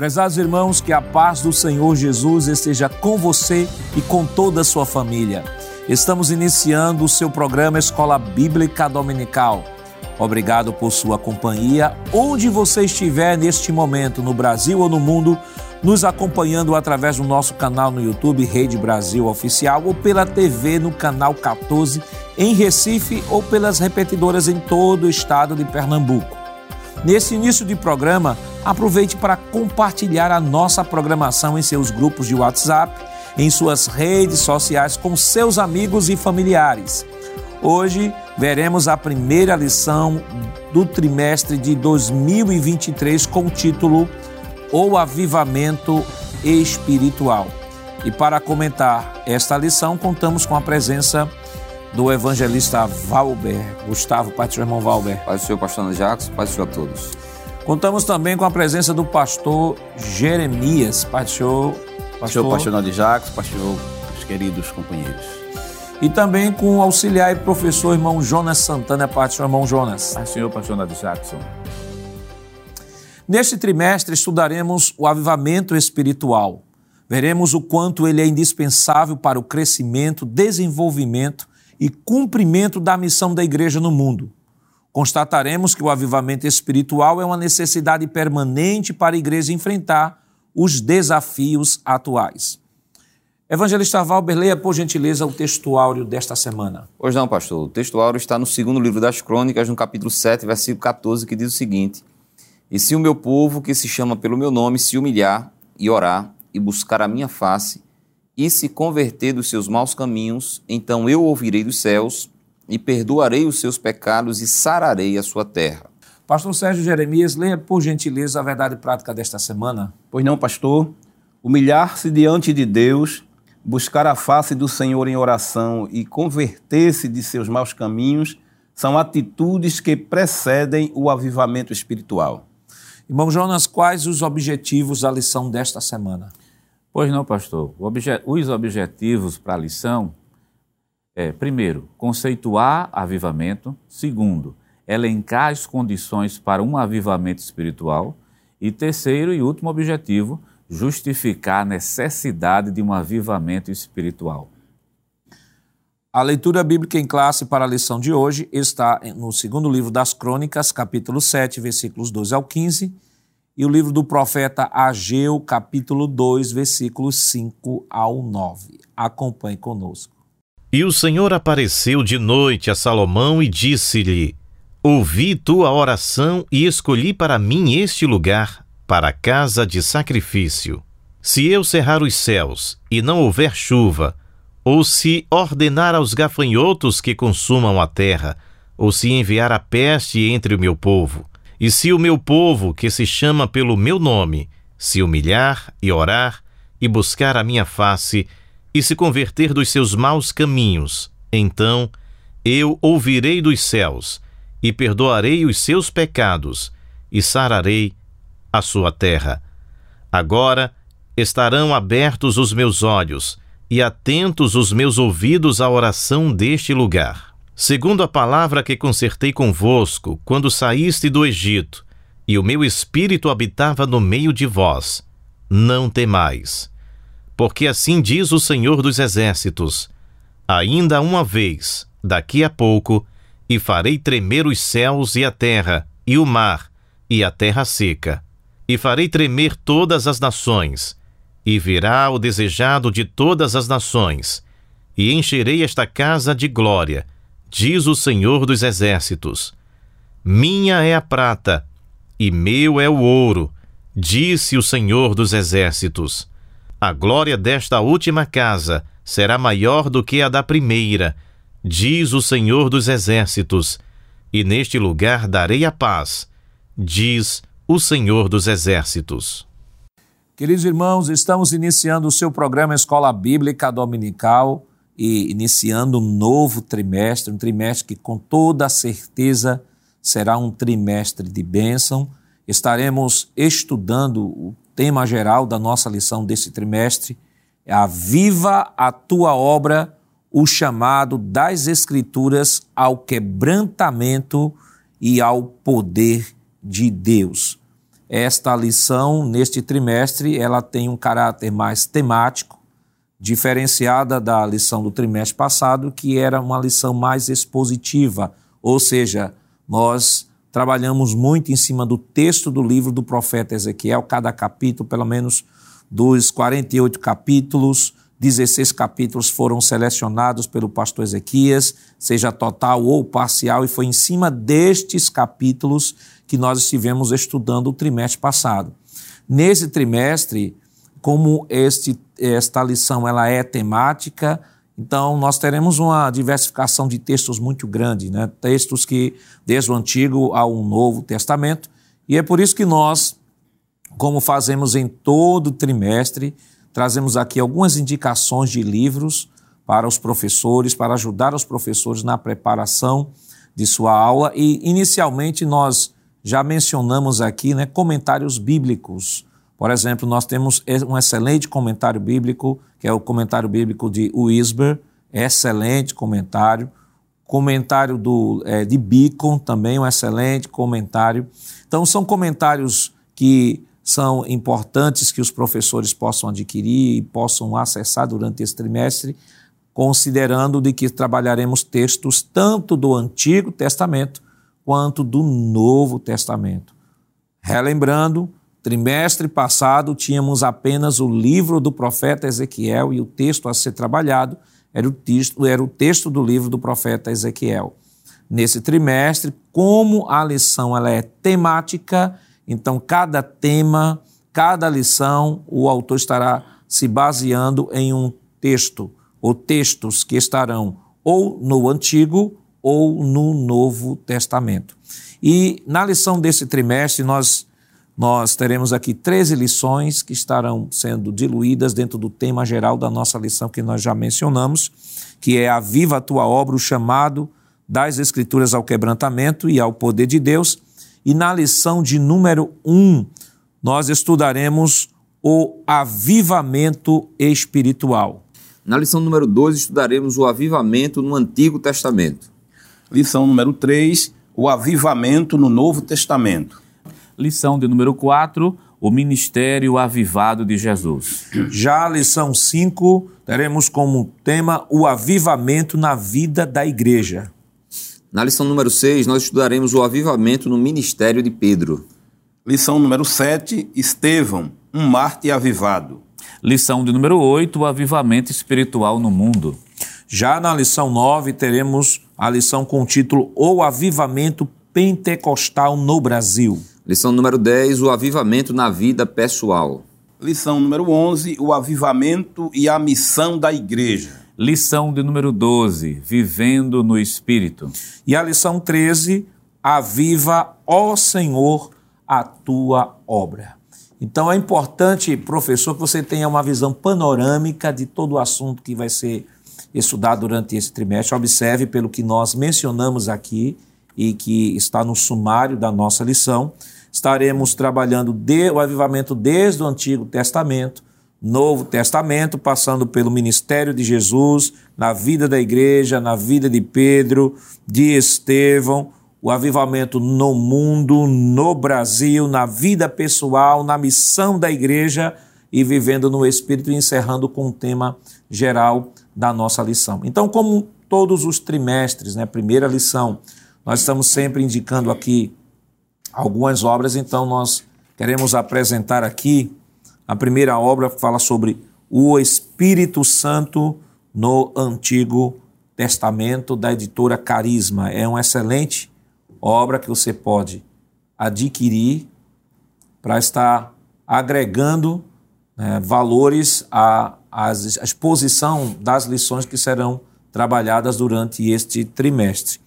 Prezados irmãos, que a paz do Senhor Jesus esteja com você e com toda a sua família. Estamos iniciando o seu programa Escola Bíblica Dominical. Obrigado por sua companhia, onde você estiver neste momento, no Brasil ou no mundo, nos acompanhando através do nosso canal no YouTube Rede Brasil Oficial ou pela TV no canal 14 em Recife ou pelas repetidoras em todo o estado de Pernambuco. Nesse início de programa, aproveite para compartilhar a nossa programação em seus grupos de WhatsApp, em suas redes sociais com seus amigos e familiares. Hoje veremos a primeira lição do trimestre de 2023 com o título O Avivamento Espiritual. E para comentar esta lição, contamos com a presença do evangelista Valber. Gustavo, Pai do seu irmão Valber. Pai do Senhor, pastor Ana Jacques, Pai do Senhor a todos. Contamos também com a presença do pastor Jeremias. Pai do Senhor, pastor, pastor Ana Jacques, pastor, os queridos companheiros. E também com o auxiliar e professor irmão Jonas Santana, Pai do Senhor, irmão Jonas. Pai do Senhor, pastor Ana Jackson. Neste trimestre estudaremos o avivamento espiritual. Veremos o quanto ele é indispensável para o crescimento, desenvolvimento e cumprimento da missão da igreja no mundo. Constataremos que o avivamento espiritual é uma necessidade permanente para a igreja enfrentar os desafios atuais. Evangelista Valber, leia por gentileza o textuário desta semana. Hoje não, pastor. O textuário está no segundo livro das Crônicas, no capítulo 7, versículo 14, que diz o seguinte: E se o meu povo, que se chama pelo meu nome, se humilhar e orar e buscar a minha face e se converter dos seus maus caminhos, então eu ouvirei dos céus e perdoarei os seus pecados e sararei a sua terra. Pastor Sérgio Jeremias, leia por gentileza a verdade prática desta semana. Pois não, pastor? Humilhar-se diante de Deus, buscar a face do Senhor em oração e converter-se de seus maus caminhos são atitudes que precedem o avivamento espiritual. Irmão Jonas, quais os objetivos da lição desta semana? Pois não, pastor. Obje os objetivos para a lição é, primeiro, conceituar avivamento. Segundo, elencar as condições para um avivamento espiritual. E terceiro e último objetivo, justificar a necessidade de um avivamento espiritual. A leitura bíblica em classe para a lição de hoje está no segundo livro das Crônicas, capítulo 7, versículos 12 ao 15 e o livro do profeta Ageu, capítulo 2, versículos 5 ao 9. Acompanhe conosco. E o Senhor apareceu de noite a Salomão e disse-lhe: Ouvi tua oração e escolhi para mim este lugar, para a casa de sacrifício. Se eu cerrar os céus e não houver chuva, ou se ordenar aos gafanhotos que consumam a terra, ou se enviar a peste entre o meu povo, e se o meu povo, que se chama pelo meu nome, se humilhar e orar, e buscar a minha face, e se converter dos seus maus caminhos, então eu ouvirei dos céus, e perdoarei os seus pecados, e sararei a sua terra. Agora estarão abertos os meus olhos, e atentos os meus ouvidos à oração deste lugar segundo a palavra que concertei convosco quando saíste do Egito, e o meu espírito habitava no meio de vós. Não temais. Porque assim diz o Senhor dos Exércitos: Ainda uma vez, daqui a pouco, e farei tremer os céus e a terra, e o mar, e a terra seca. E farei tremer todas as nações, e virá o desejado de todas as nações, e encherei esta casa de glória, diz o Senhor dos Exércitos: Minha é a prata, e meu é o ouro, disse o Senhor dos Exércitos. A glória desta última casa será maior do que a da primeira, diz o Senhor dos Exércitos, e neste lugar darei a paz, diz o Senhor dos Exércitos. Queridos irmãos, estamos iniciando o seu programa Escola Bíblica Dominical e iniciando um novo trimestre, um trimestre que com toda certeza será um trimestre de bênção. Estaremos estudando o tema geral da nossa lição desse trimestre, é Aviva a tua obra, o chamado das Escrituras ao quebrantamento e ao poder de Deus. esta lição, neste trimestre, ela tem um caráter mais temático, diferenciada da lição do trimestre passado, que era uma lição mais expositiva, ou seja, nós trabalhamos muito em cima do texto do livro do profeta Ezequiel, cada capítulo, pelo menos dos 48 capítulos, 16 capítulos foram selecionados pelo pastor Ezequias, seja total ou parcial, e foi em cima destes capítulos que nós estivemos estudando o trimestre passado. Nesse trimestre, como este, esta lição ela é temática, então nós teremos uma diversificação de textos muito grande, né? textos que desde o Antigo ao Novo Testamento, e é por isso que nós, como fazemos em todo trimestre, trazemos aqui algumas indicações de livros para os professores, para ajudar os professores na preparação de sua aula, e inicialmente nós já mencionamos aqui né, comentários bíblicos por exemplo, nós temos um excelente comentário bíblico, que é o comentário bíblico de Wisber, excelente comentário. Comentário do, é, de Beacon, também um excelente comentário. Então, são comentários que são importantes que os professores possam adquirir e possam acessar durante esse trimestre, considerando de que trabalharemos textos tanto do Antigo Testamento quanto do Novo Testamento. Relembrando, Trimestre passado tínhamos apenas o livro do profeta Ezequiel e o texto a ser trabalhado era o texto, era o texto do livro do profeta Ezequiel. Nesse trimestre, como a lição ela é temática, então cada tema, cada lição, o autor estará se baseando em um texto ou textos que estarão ou no Antigo ou no Novo Testamento. E na lição desse trimestre nós nós teremos aqui 13 lições que estarão sendo diluídas dentro do tema geral da nossa lição que nós já mencionamos, que é a Viva a Tua Obra, o chamado das Escrituras ao quebrantamento e ao poder de Deus. E na lição de número 1, nós estudaremos o avivamento espiritual. Na lição número 2, estudaremos o avivamento no Antigo Testamento. Lição número 3, o avivamento no Novo Testamento. Lição de número 4, o ministério avivado de Jesus. Já a lição 5, teremos como tema o avivamento na vida da igreja. Na lição número 6, nós estudaremos o avivamento no ministério de Pedro. Lição número 7, Estevão, um Marte avivado. Lição de número 8, o avivamento espiritual no mundo. Já na lição 9, teremos a lição com o título O Avivamento Pentecostal no Brasil. Lição número 10, o avivamento na vida pessoal. Lição número 11, o avivamento e a missão da igreja. Lição de número 12, vivendo no Espírito. E a lição 13, aviva, ó Senhor, a tua obra. Então é importante, professor, que você tenha uma visão panorâmica de todo o assunto que vai ser estudado durante esse trimestre. Observe pelo que nós mencionamos aqui e que está no sumário da nossa lição. Estaremos trabalhando de, o avivamento desde o Antigo Testamento, Novo Testamento, passando pelo ministério de Jesus, na vida da igreja, na vida de Pedro, de Estevão, o avivamento no mundo, no Brasil, na vida pessoal, na missão da igreja e vivendo no Espírito, encerrando com o tema geral da nossa lição. Então, como todos os trimestres, né, primeira lição, nós estamos sempre indicando aqui algumas obras, então nós queremos apresentar aqui a primeira obra que fala sobre o Espírito Santo no Antigo Testamento da editora Carisma. É uma excelente obra que você pode adquirir para estar agregando né, valores à, à exposição das lições que serão trabalhadas durante este trimestre.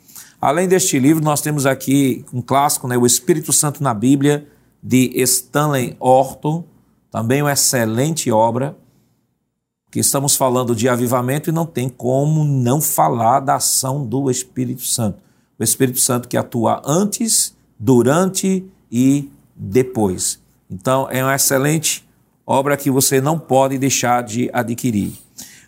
Além deste livro, nós temos aqui um clássico, né, O Espírito Santo na Bíblia, de Stanley Orton, também uma excelente obra, que estamos falando de avivamento e não tem como não falar da ação do Espírito Santo. O Espírito Santo que atua antes, durante e depois. Então, é uma excelente obra que você não pode deixar de adquirir.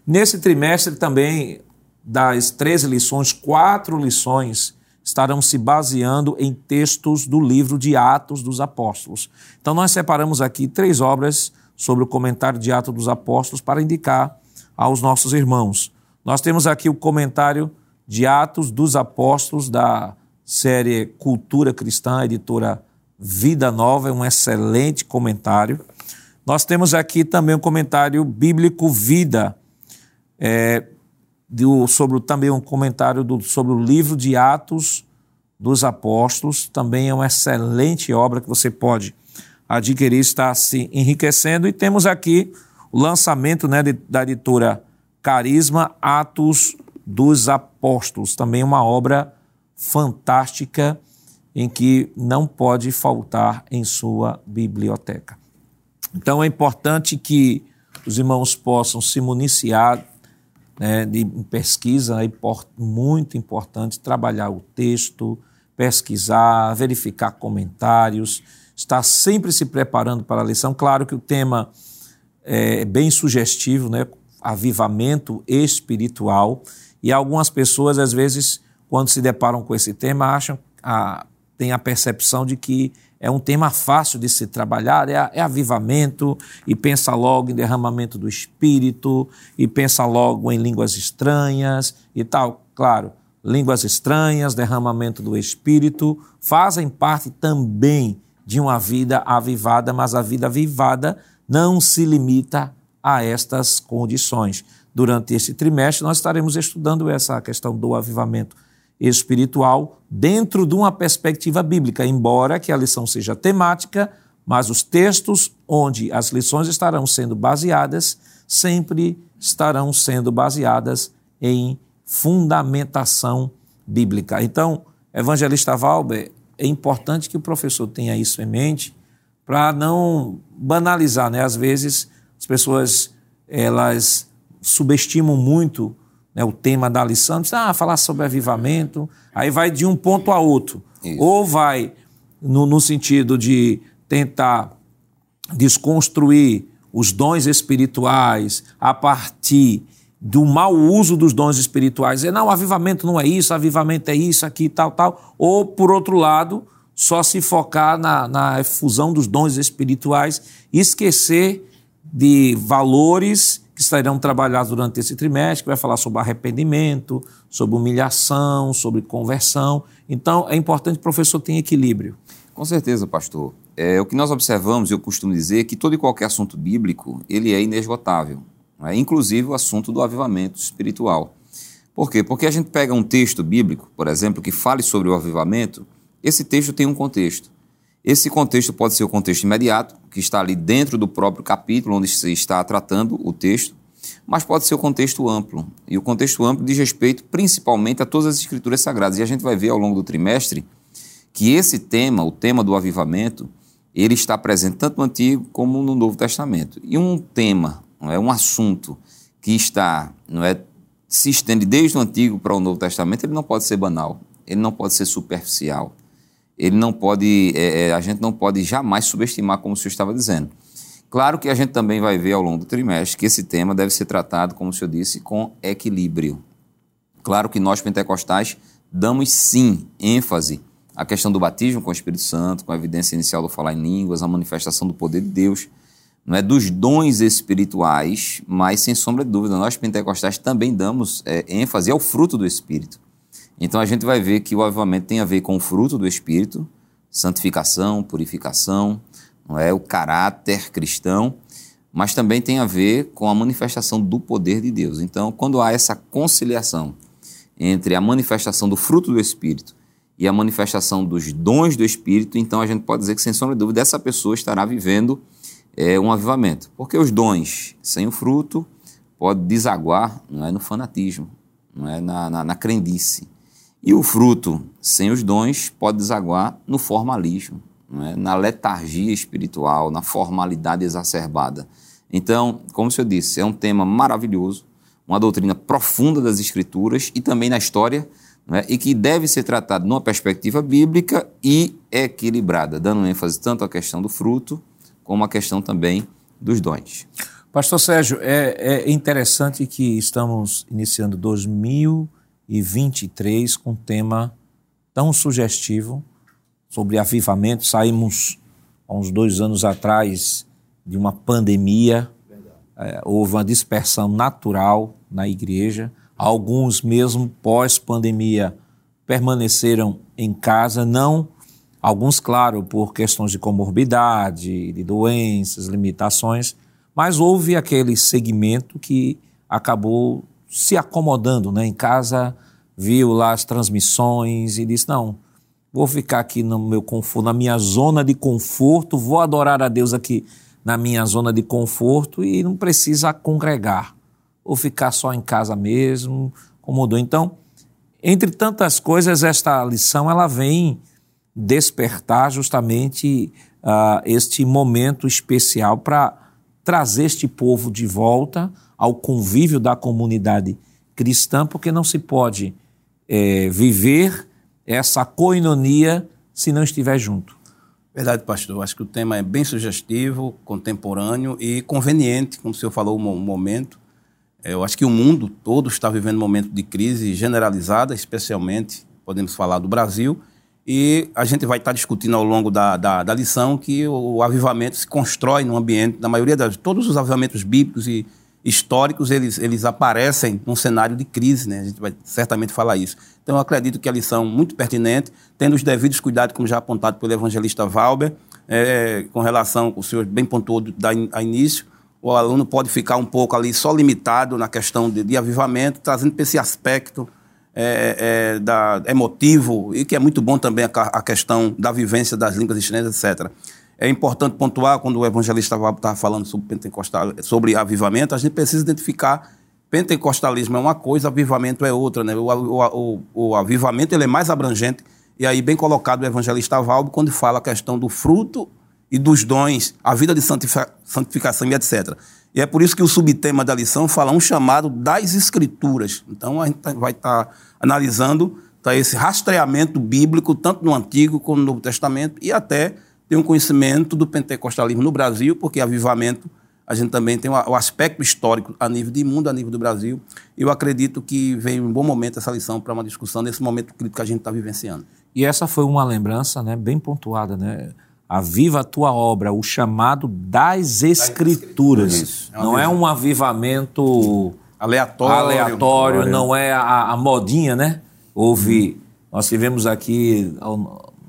Nesse trimestre também das 13 lições, quatro lições estarão se baseando em textos do livro de Atos dos Apóstolos. Então, nós separamos aqui três obras sobre o comentário de Atos dos Apóstolos para indicar aos nossos irmãos. Nós temos aqui o comentário de Atos dos Apóstolos da série Cultura Cristã, editora Vida Nova, é um excelente comentário. Nós temos aqui também um comentário bíblico Vida, é, sobre também um comentário do, sobre o livro de Atos dos Apóstolos, também é uma excelente obra que você pode adquirir, está se enriquecendo. E temos aqui o lançamento né, de, da editora Carisma, Atos dos Apóstolos, também uma obra fantástica em que não pode faltar em sua biblioteca. Então é importante que os irmãos possam se municiar né, de pesquisa, é muito importante trabalhar o texto, pesquisar, verificar comentários, estar sempre se preparando para a lição. Claro que o tema é bem sugestivo, né? avivamento espiritual, e algumas pessoas, às vezes, quando se deparam com esse tema, acham, a, têm a percepção de que é um tema fácil de se trabalhar, é, é avivamento, e pensa logo em derramamento do Espírito, e pensa logo em línguas estranhas e tal. Claro, línguas estranhas, derramamento do Espírito, fazem parte também de uma vida avivada, mas a vida avivada não se limita a estas condições. Durante este trimestre, nós estaremos estudando essa questão do avivamento espiritual dentro de uma perspectiva bíblica, embora que a lição seja temática, mas os textos onde as lições estarão sendo baseadas sempre estarão sendo baseadas em fundamentação bíblica. Então, evangelista Valber, é importante que o professor tenha isso em mente para não banalizar, né? Às vezes as pessoas elas subestimam muito né, o tema da lição, diz, ah, falar sobre avivamento, aí vai de um ponto a outro. Isso. Ou vai no, no sentido de tentar desconstruir os dons espirituais a partir do mau uso dos dons espirituais. Dizer, não, avivamento não é isso, avivamento é isso, aqui, tal, tal. Ou, por outro lado, só se focar na, na fusão dos dons espirituais esquecer de valores que estarão trabalhados durante esse trimestre, que vai falar sobre arrependimento, sobre humilhação, sobre conversão. Então, é importante que o professor tenha equilíbrio. Com certeza, pastor. É, o que nós observamos, eu costumo dizer, é que todo e qualquer assunto bíblico, ele é inesgotável. É? Inclusive o assunto do avivamento espiritual. Por quê? Porque a gente pega um texto bíblico, por exemplo, que fale sobre o avivamento, esse texto tem um contexto. Esse contexto pode ser o contexto imediato, que está ali dentro do próprio capítulo onde se está tratando o texto, mas pode ser o contexto amplo. E o contexto amplo diz respeito principalmente a todas as escrituras sagradas. E a gente vai ver ao longo do trimestre que esse tema, o tema do avivamento, ele está presente tanto no Antigo como no Novo Testamento. E um tema, não é um assunto que está, não é, se estende desde o Antigo para o Novo Testamento, ele não pode ser banal, ele não pode ser superficial ele não pode, é, é, a gente não pode jamais subestimar, como o senhor estava dizendo. Claro que a gente também vai ver ao longo do trimestre que esse tema deve ser tratado, como o senhor disse, com equilíbrio. Claro que nós pentecostais damos sim ênfase à questão do batismo com o Espírito Santo, com a evidência inicial do falar em línguas, a manifestação do poder de Deus, não é dos dons espirituais, mas sem sombra de dúvida, nós pentecostais também damos é, ênfase ao fruto do Espírito. Então a gente vai ver que o avivamento tem a ver com o fruto do Espírito, santificação, purificação, não é o caráter cristão, mas também tem a ver com a manifestação do poder de Deus. Então, quando há essa conciliação entre a manifestação do fruto do Espírito e a manifestação dos dons do Espírito, então a gente pode dizer que, sem sombra de dúvida, essa pessoa estará vivendo é, um avivamento. Porque os dons sem o fruto pode desaguar não é, no fanatismo, não é, na, na, na crendice. E o fruto sem os dons pode desaguar no formalismo, é? na letargia espiritual, na formalidade exacerbada. Então, como senhor disse, é um tema maravilhoso, uma doutrina profunda das Escrituras e também na história, é? e que deve ser tratado numa perspectiva bíblica e equilibrada, dando ênfase tanto à questão do fruto como à questão também dos dons. Pastor Sérgio, é, é interessante que estamos iniciando 2000 e 23 com o tema tão sugestivo sobre avivamento. Saímos há uns dois anos atrás de uma pandemia, é, houve uma dispersão natural na igreja. Alguns, mesmo pós-pandemia, permaneceram em casa, não alguns, claro, por questões de comorbidade, de doenças, limitações, mas houve aquele segmento que acabou se acomodando, né? Em casa viu lá as transmissões e disse: "Não, vou ficar aqui no meu conforto, na minha zona de conforto, vou adorar a Deus aqui na minha zona de conforto e não precisa congregar, ou ficar só em casa mesmo, acomodou. Então, entre tantas coisas, esta lição ela vem despertar justamente uh, este momento especial para trazer este povo de volta ao convívio da comunidade cristã, porque não se pode é, viver essa coinonia se não estiver junto. Verdade, pastor. Acho que o tema é bem sugestivo, contemporâneo e conveniente, como o senhor falou um momento. É, eu acho que o mundo todo está vivendo um momento de crise generalizada, especialmente, podemos falar do Brasil, e a gente vai estar discutindo ao longo da, da, da lição que o, avivamento se constrói no ambiente, na maioria das. Todos os avivamentos bíblicos e históricos, eles, eles aparecem num cenário de crise, né? A gente vai certamente falar isso. Então, eu acredito que a lição muito pertinente, tendo os devidos cuidados, como já apontado pelo evangelista Valber, é, com relação, o senhor bem pontuou da, a início, o aluno pode ficar um pouco ali só limitado na questão de, de avivamento, trazendo para esse aspecto é, é, da, emotivo, e que é muito bom também a, a, questão da vivência das línguas estranhas, etc. É importante pontuar, quando o evangelista estava falando sobre pentecostal, sobre avivamento, a gente precisa identificar pentecostalismo é uma coisa, avivamento é outra. Né? O, o, o, o avivamento ele é mais abrangente, e aí bem colocado o evangelista Valbo quando fala a questão do fruto e dos dons, a vida de santificação e etc. E é por isso que o subtema da lição fala um chamado das escrituras. Então a gente tá, vai estar tá analisando tá, esse rastreamento bíblico, tanto no Antigo como no Novo Testamento, e até ter um conhecimento do pentecostalismo no Brasil, porque avivamento a gente também tem o aspecto histórico a nível de mundo, a nível do Brasil. Eu acredito que veio um bom momento essa lição para uma discussão nesse momento crítico que a gente está vivenciando. E essa foi uma lembrança né, bem pontuada, né? Aviva a tua obra, o chamado das Escrituras. É não é um avivamento aleatório, aleatório não é a, a, modinha, né? Houve, nós tivemos aqui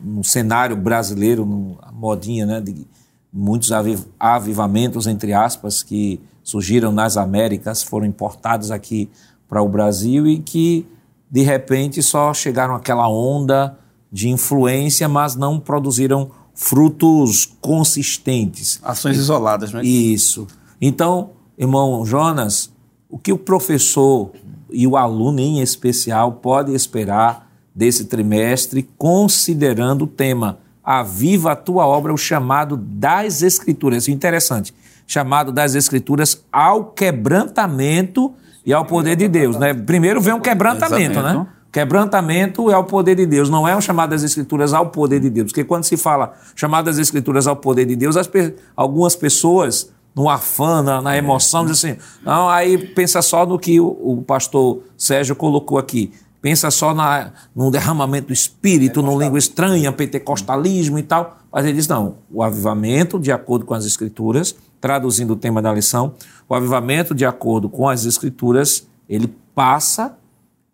no cenário brasileiro, a modinha, né? De muitos avivamentos, entre aspas, que surgiram nas Américas, foram importados aqui para o Brasil e que, de repente, só chegaram aquela onda de influência, mas não produziram frutos consistentes. Ações isoladas, né? Isso. Então, irmão Jonas, o que o professor e o aluno em especial pode esperar desse trimestre, considerando o tema Aviva a tua obra, o chamado das Escrituras. Interessante, chamado das Escrituras ao quebrantamento e ao poder de Deus. Né? Primeiro vem um quebrantamento, né? Quebrantamento é o poder de Deus, não é o chamado das Escrituras ao poder de Deus. Porque quando se fala chamado das Escrituras ao poder de Deus, pe algumas pessoas, no afã, na, na emoção, dizem assim: não, aí pensa só no que o, o pastor Sérgio colocou aqui. Pensa só na, no derramamento do espírito, no língua estranha, pentecostalismo e tal. Mas ele diz: não, o avivamento, de acordo com as Escrituras, traduzindo o tema da lição, o avivamento, de acordo com as Escrituras, ele passa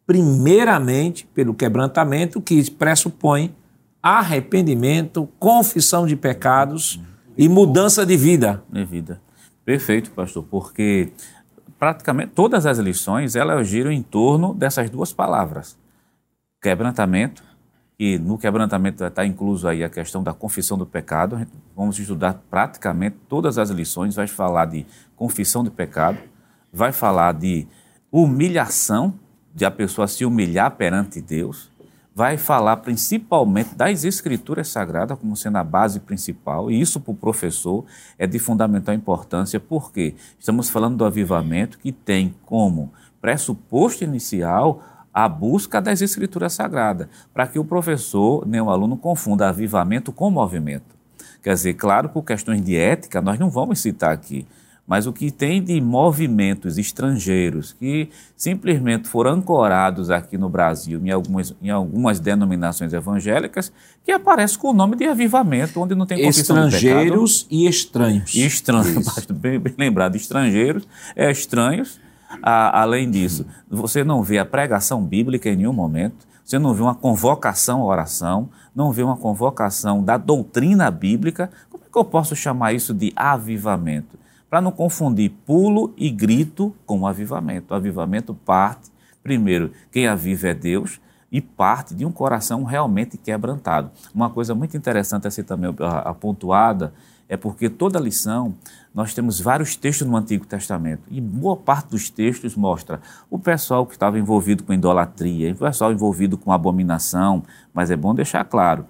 primeiramente pelo quebrantamento que pressupõe arrependimento, confissão de pecados e mudança de vida. De vida. Perfeito, pastor, porque praticamente todas as lições elas giram em torno dessas duas palavras. Quebrantamento, e no quebrantamento está incluso aí a questão da confissão do pecado. Vamos estudar praticamente todas as lições, vai falar de confissão do pecado, vai falar de humilhação de a pessoa se humilhar perante Deus, vai falar principalmente das escrituras sagradas como sendo a base principal, e isso para o professor é de fundamental importância, porque estamos falando do avivamento que tem como pressuposto inicial a busca das escrituras sagradas, para que o professor nem o aluno confunda avivamento com movimento. Quer dizer, claro, por questões de ética, nós não vamos citar aqui, mas o que tem de movimentos estrangeiros que simplesmente foram ancorados aqui no Brasil, em algumas, em algumas denominações evangélicas, que aparece com o nome de avivamento, onde não tem confissão Estrangeiros e estranhos. E estranhos, bem, bem lembrado, estrangeiros, é estranhos. A, além disso, você não vê a pregação bíblica em nenhum momento, você não vê uma convocação à oração, não vê uma convocação da doutrina bíblica. Como é que eu posso chamar isso de avivamento? Para não confundir pulo e grito com avivamento. O avivamento parte, primeiro, quem aviva é Deus, e parte de um coração realmente quebrantado. Uma coisa muito interessante a ser também apontuada é porque toda lição nós temos vários textos no Antigo Testamento e boa parte dos textos mostra o pessoal que estava envolvido com idolatria, o pessoal envolvido com abominação, mas é bom deixar claro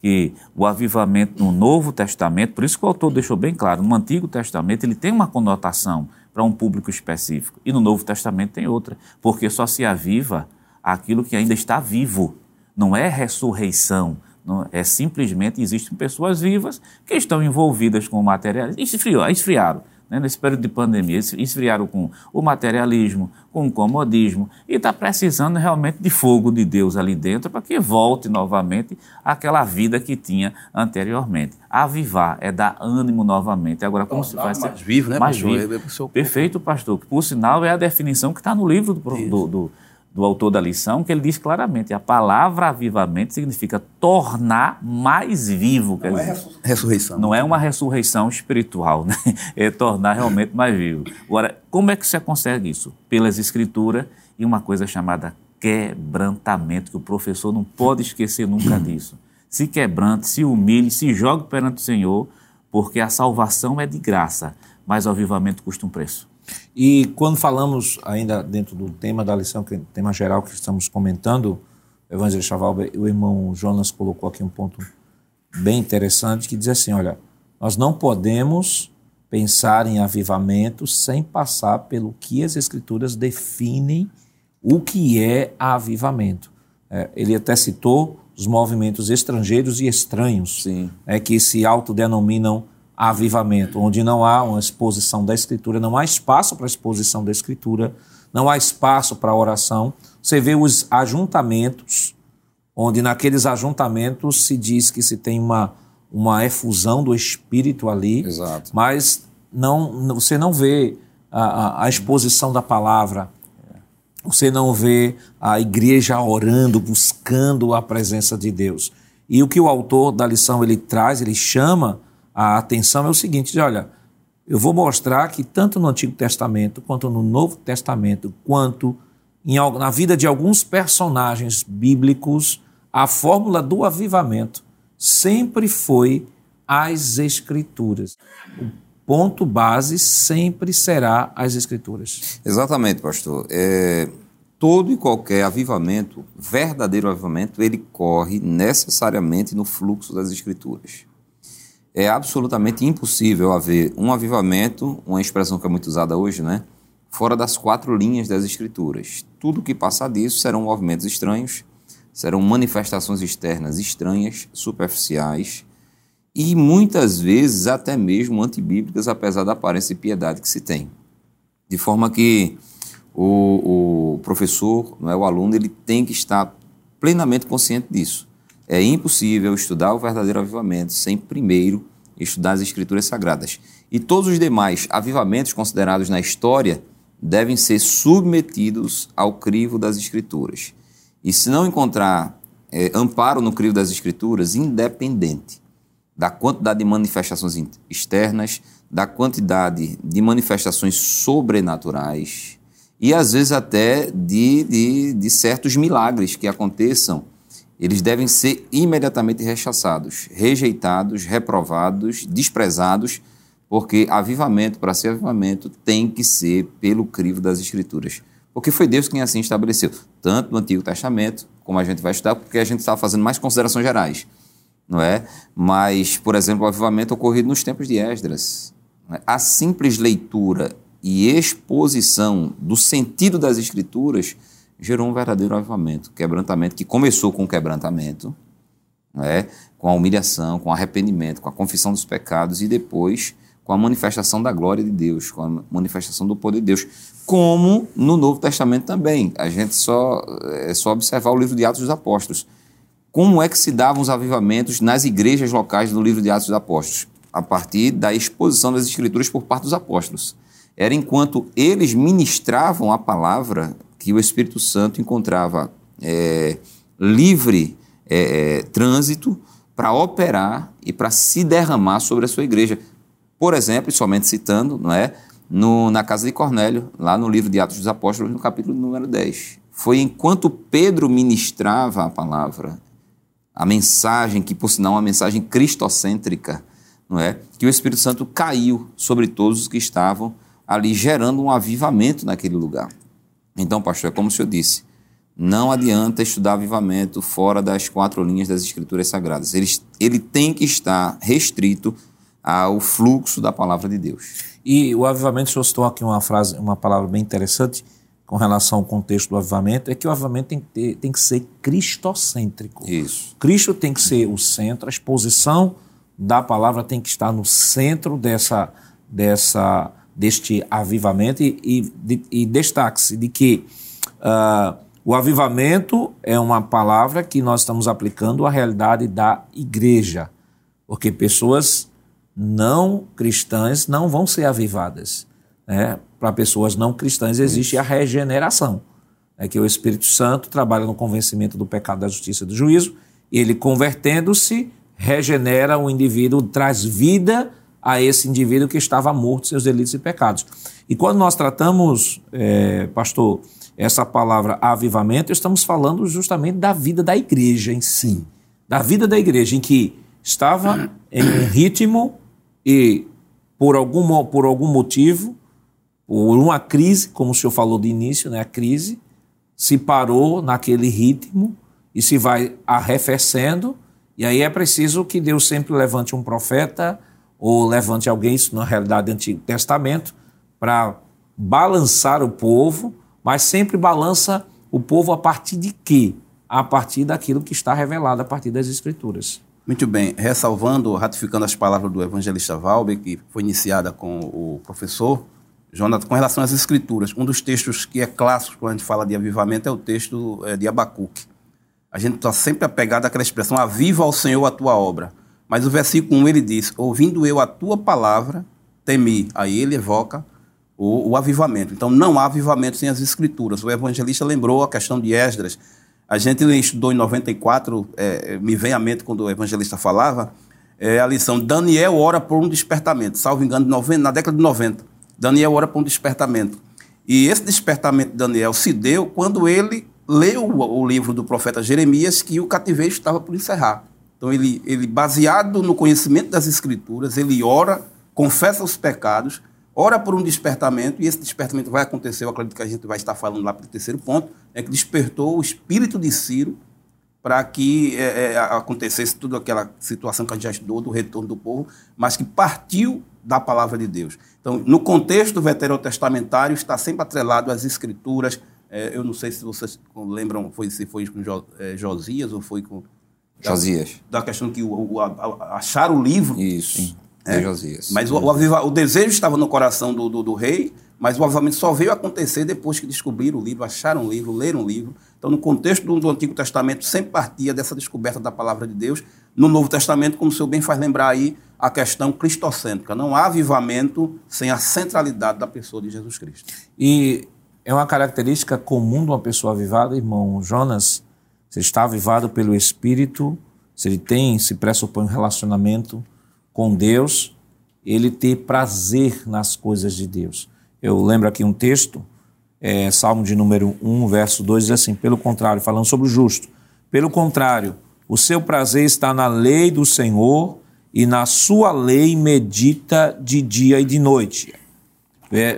que o avivamento no Novo Testamento, por isso que o autor deixou bem claro, no Antigo Testamento ele tem uma conotação para um público específico e no Novo Testamento tem outra, porque só se aviva aquilo que ainda está vivo, não é ressurreição, não, é simplesmente existem pessoas vivas que estão envolvidas com o material, esfriou, esfriaram, né, nesse período de pandemia, esfriaram com o materialismo, com o comodismo, e está precisando realmente de fogo de Deus ali dentro para que volte novamente àquela vida que tinha anteriormente. Avivar é dar ânimo novamente. Agora, como se faz? Mais vivo, né, mais pastor? Vivo. É, é, Perfeito, pastor. Por sinal, é a definição que está no livro do, do, do do autor da lição, que ele diz claramente: a palavra avivamento significa tornar mais vivo. Não é ressurreição. Não é uma ressurreição espiritual, né? é tornar realmente mais vivo. Agora, como é que você consegue isso? Pelas escrituras e uma coisa chamada quebrantamento, que o professor não pode esquecer nunca disso. Se quebrante, se humilhe, se jogue perante o Senhor, porque a salvação é de graça, mas o avivamento custa um preço. E quando falamos ainda dentro do tema da lição, que é o tema geral que estamos comentando, Evangelho Chaval, o irmão Jonas colocou aqui um ponto bem interessante que diz assim, olha, nós não podemos pensar em avivamento sem passar pelo que as escrituras definem o que é avivamento. É, ele até citou os movimentos estrangeiros e estranhos, Sim. É, que se autodenominam avivamento, onde não há uma exposição da Escritura, não há espaço para exposição da Escritura, não há espaço para oração. Você vê os ajuntamentos, onde naqueles ajuntamentos se diz que se tem uma, uma efusão do Espírito ali, Exato. mas não, você não vê a, a exposição da palavra, você não vê a igreja orando, buscando a presença de Deus. E o que o autor da lição ele traz, ele chama a atenção é o seguinte: olha, eu vou mostrar que tanto no Antigo Testamento, quanto no Novo Testamento, quanto em, na vida de alguns personagens bíblicos, a fórmula do avivamento sempre foi as Escrituras. O ponto base sempre será as Escrituras. Exatamente, pastor. É, todo e qualquer avivamento, verdadeiro avivamento, ele corre necessariamente no fluxo das Escrituras é absolutamente impossível haver um avivamento, uma expressão que é muito usada hoje, né? Fora das quatro linhas das Escrituras. Tudo que passar disso serão movimentos estranhos, serão manifestações externas estranhas, superficiais e muitas vezes até mesmo antibíblicas, apesar da aparência de piedade que se tem. De forma que o, o professor, não é, o aluno, ele tem que estar plenamente consciente disso. É impossível estudar o verdadeiro avivamento sem primeiro estudar as Escrituras Sagradas. E todos os demais avivamentos considerados na história devem ser submetidos ao crivo das Escrituras. E se não encontrar é, amparo no crivo das Escrituras, independente da quantidade de manifestações externas, da quantidade de manifestações sobrenaturais e às vezes até de, de, de certos milagres que aconteçam eles devem ser imediatamente rechaçados, rejeitados, reprovados, desprezados, porque avivamento, para ser avivamento, tem que ser pelo crivo das Escrituras. Porque foi Deus quem assim estabeleceu, tanto no Antigo Testamento, como a gente vai estudar, porque a gente está fazendo mais considerações gerais, não é? Mas, por exemplo, o avivamento ocorrido nos tempos de Esdras. É? A simples leitura e exposição do sentido das Escrituras gerou um verdadeiro avivamento, quebrantamento que começou com o quebrantamento, né, com a humilhação, com o arrependimento, com a confissão dos pecados e depois com a manifestação da glória de Deus, com a manifestação do poder de Deus, como no Novo Testamento também. A gente só é só observar o livro de Atos dos Apóstolos. Como é que se davam os avivamentos nas igrejas locais do livro de Atos dos Apóstolos? A partir da exposição das Escrituras por parte dos apóstolos. Era enquanto eles ministravam a palavra que o Espírito Santo encontrava é, livre é, é, trânsito para operar e para se derramar sobre a sua igreja. Por exemplo, somente citando, não é? No, na casa de Cornélio, lá no livro de Atos dos Apóstolos, no capítulo número 10. Foi enquanto Pedro ministrava a palavra, a mensagem, que por sinal é uma mensagem cristocêntrica, não é? Que o Espírito Santo caiu sobre todos os que estavam ali, gerando um avivamento naquele lugar. Então, pastor, é como o senhor disse, não adianta estudar avivamento fora das quatro linhas das Escrituras Sagradas. Ele, ele tem que estar restrito ao fluxo da palavra de Deus. E o avivamento, o senhor citou aqui uma frase, uma palavra bem interessante com relação ao contexto do avivamento, é que o avivamento tem que, ter, tem que ser cristocêntrico. Isso. Cristo tem que ser o centro, a exposição da palavra tem que estar no centro dessa, dessa, deste avivamento e, e, e destaque-se de que uh, o avivamento é uma palavra que nós estamos aplicando à realidade da igreja, porque pessoas não cristãs não vão ser avivadas. Né? Para pessoas não cristãs existe a regeneração, é que o Espírito Santo trabalha no convencimento do pecado, da justiça e do juízo, e ele convertendo-se regenera o indivíduo, traz vida a esse indivíduo que estava morto, seus delitos e pecados. E quando nós tratamos, é, pastor, essa palavra avivamento, estamos falando justamente da vida da igreja em si. Da vida da igreja, em que estava em um ritmo e, por algum, por algum motivo, por uma crise, como o senhor falou de início, né, a crise, se parou naquele ritmo e se vai arrefecendo, e aí é preciso que Deus sempre levante um profeta ou levante alguém, isso na realidade do Antigo Testamento, para balançar o povo mas sempre balança o povo a partir de quê? A partir daquilo que está revelado a partir das Escrituras. Muito bem, ressalvando, ratificando as palavras do evangelista Valber, que foi iniciada com o professor Jonathan, com relação às Escrituras. Um dos textos que é clássico quando a gente fala de avivamento é o texto é, de Abacuque. A gente está sempre apegado àquela expressão, aviva ao Senhor a tua obra. Mas o versículo 1 ele diz, ouvindo eu a tua palavra, temi. Aí ele evoca o, o, avivamento. Então, não há avivamento sem as escrituras. O evangelista lembrou a questão de Esdras. A gente estudou em 94, é, me vem à mente quando o evangelista falava, é, a lição Daniel ora por um despertamento. Salvo engano, 90, na década de 90. Daniel ora por um despertamento. E esse despertamento de Daniel se deu quando ele leu o livro do profeta Jeremias, que o cativeiro estava por encerrar. Então, ele, ele, baseado no conhecimento das escrituras, ele ora, confessa os pecados, ora por um despertamento, e esse despertamento vai acontecer, eu acredito que a gente vai estar falando lá para o terceiro ponto, é que despertou o espírito de Ciro para que é, é, acontecesse toda aquela situação que a gente já estudou do retorno do povo, mas que partiu da palavra de Deus. Então, no contexto veterotestamentário, está sempre atrelado às escrituras. É, eu não sei se vocês lembram foi, se foi com jo, é, Josias ou foi com... Josias. Da, da questão que o, o, a, acharam o livro. Isso. Sim é. Josias. Mas o, o, aviva, o, desejo estava no coração do, do, do, rei, mas o avivamento só veio acontecer depois que descobriram o livro, acharam o livro, leram o livro. Então, no contexto do, do, Antigo Testamento, sempre partia dessa descoberta da palavra de Deus. No Novo Testamento, como o senhor bem faz lembrar aí, a questão cristocêntrica. Não há avivamento sem a centralidade da pessoa de Jesus Cristo. E é uma característica comum de uma pessoa avivada, irmão Jonas. Você está avivado pelo Espírito, se ele tem, se pressupõe um relacionamento com Deus, ele ter prazer nas coisas de Deus. Eu lembro aqui um texto, é, Salmo de número 1, verso 2, diz assim: pelo contrário, falando sobre o justo, pelo contrário, o seu prazer está na lei do Senhor e na sua lei medita de dia e de noite.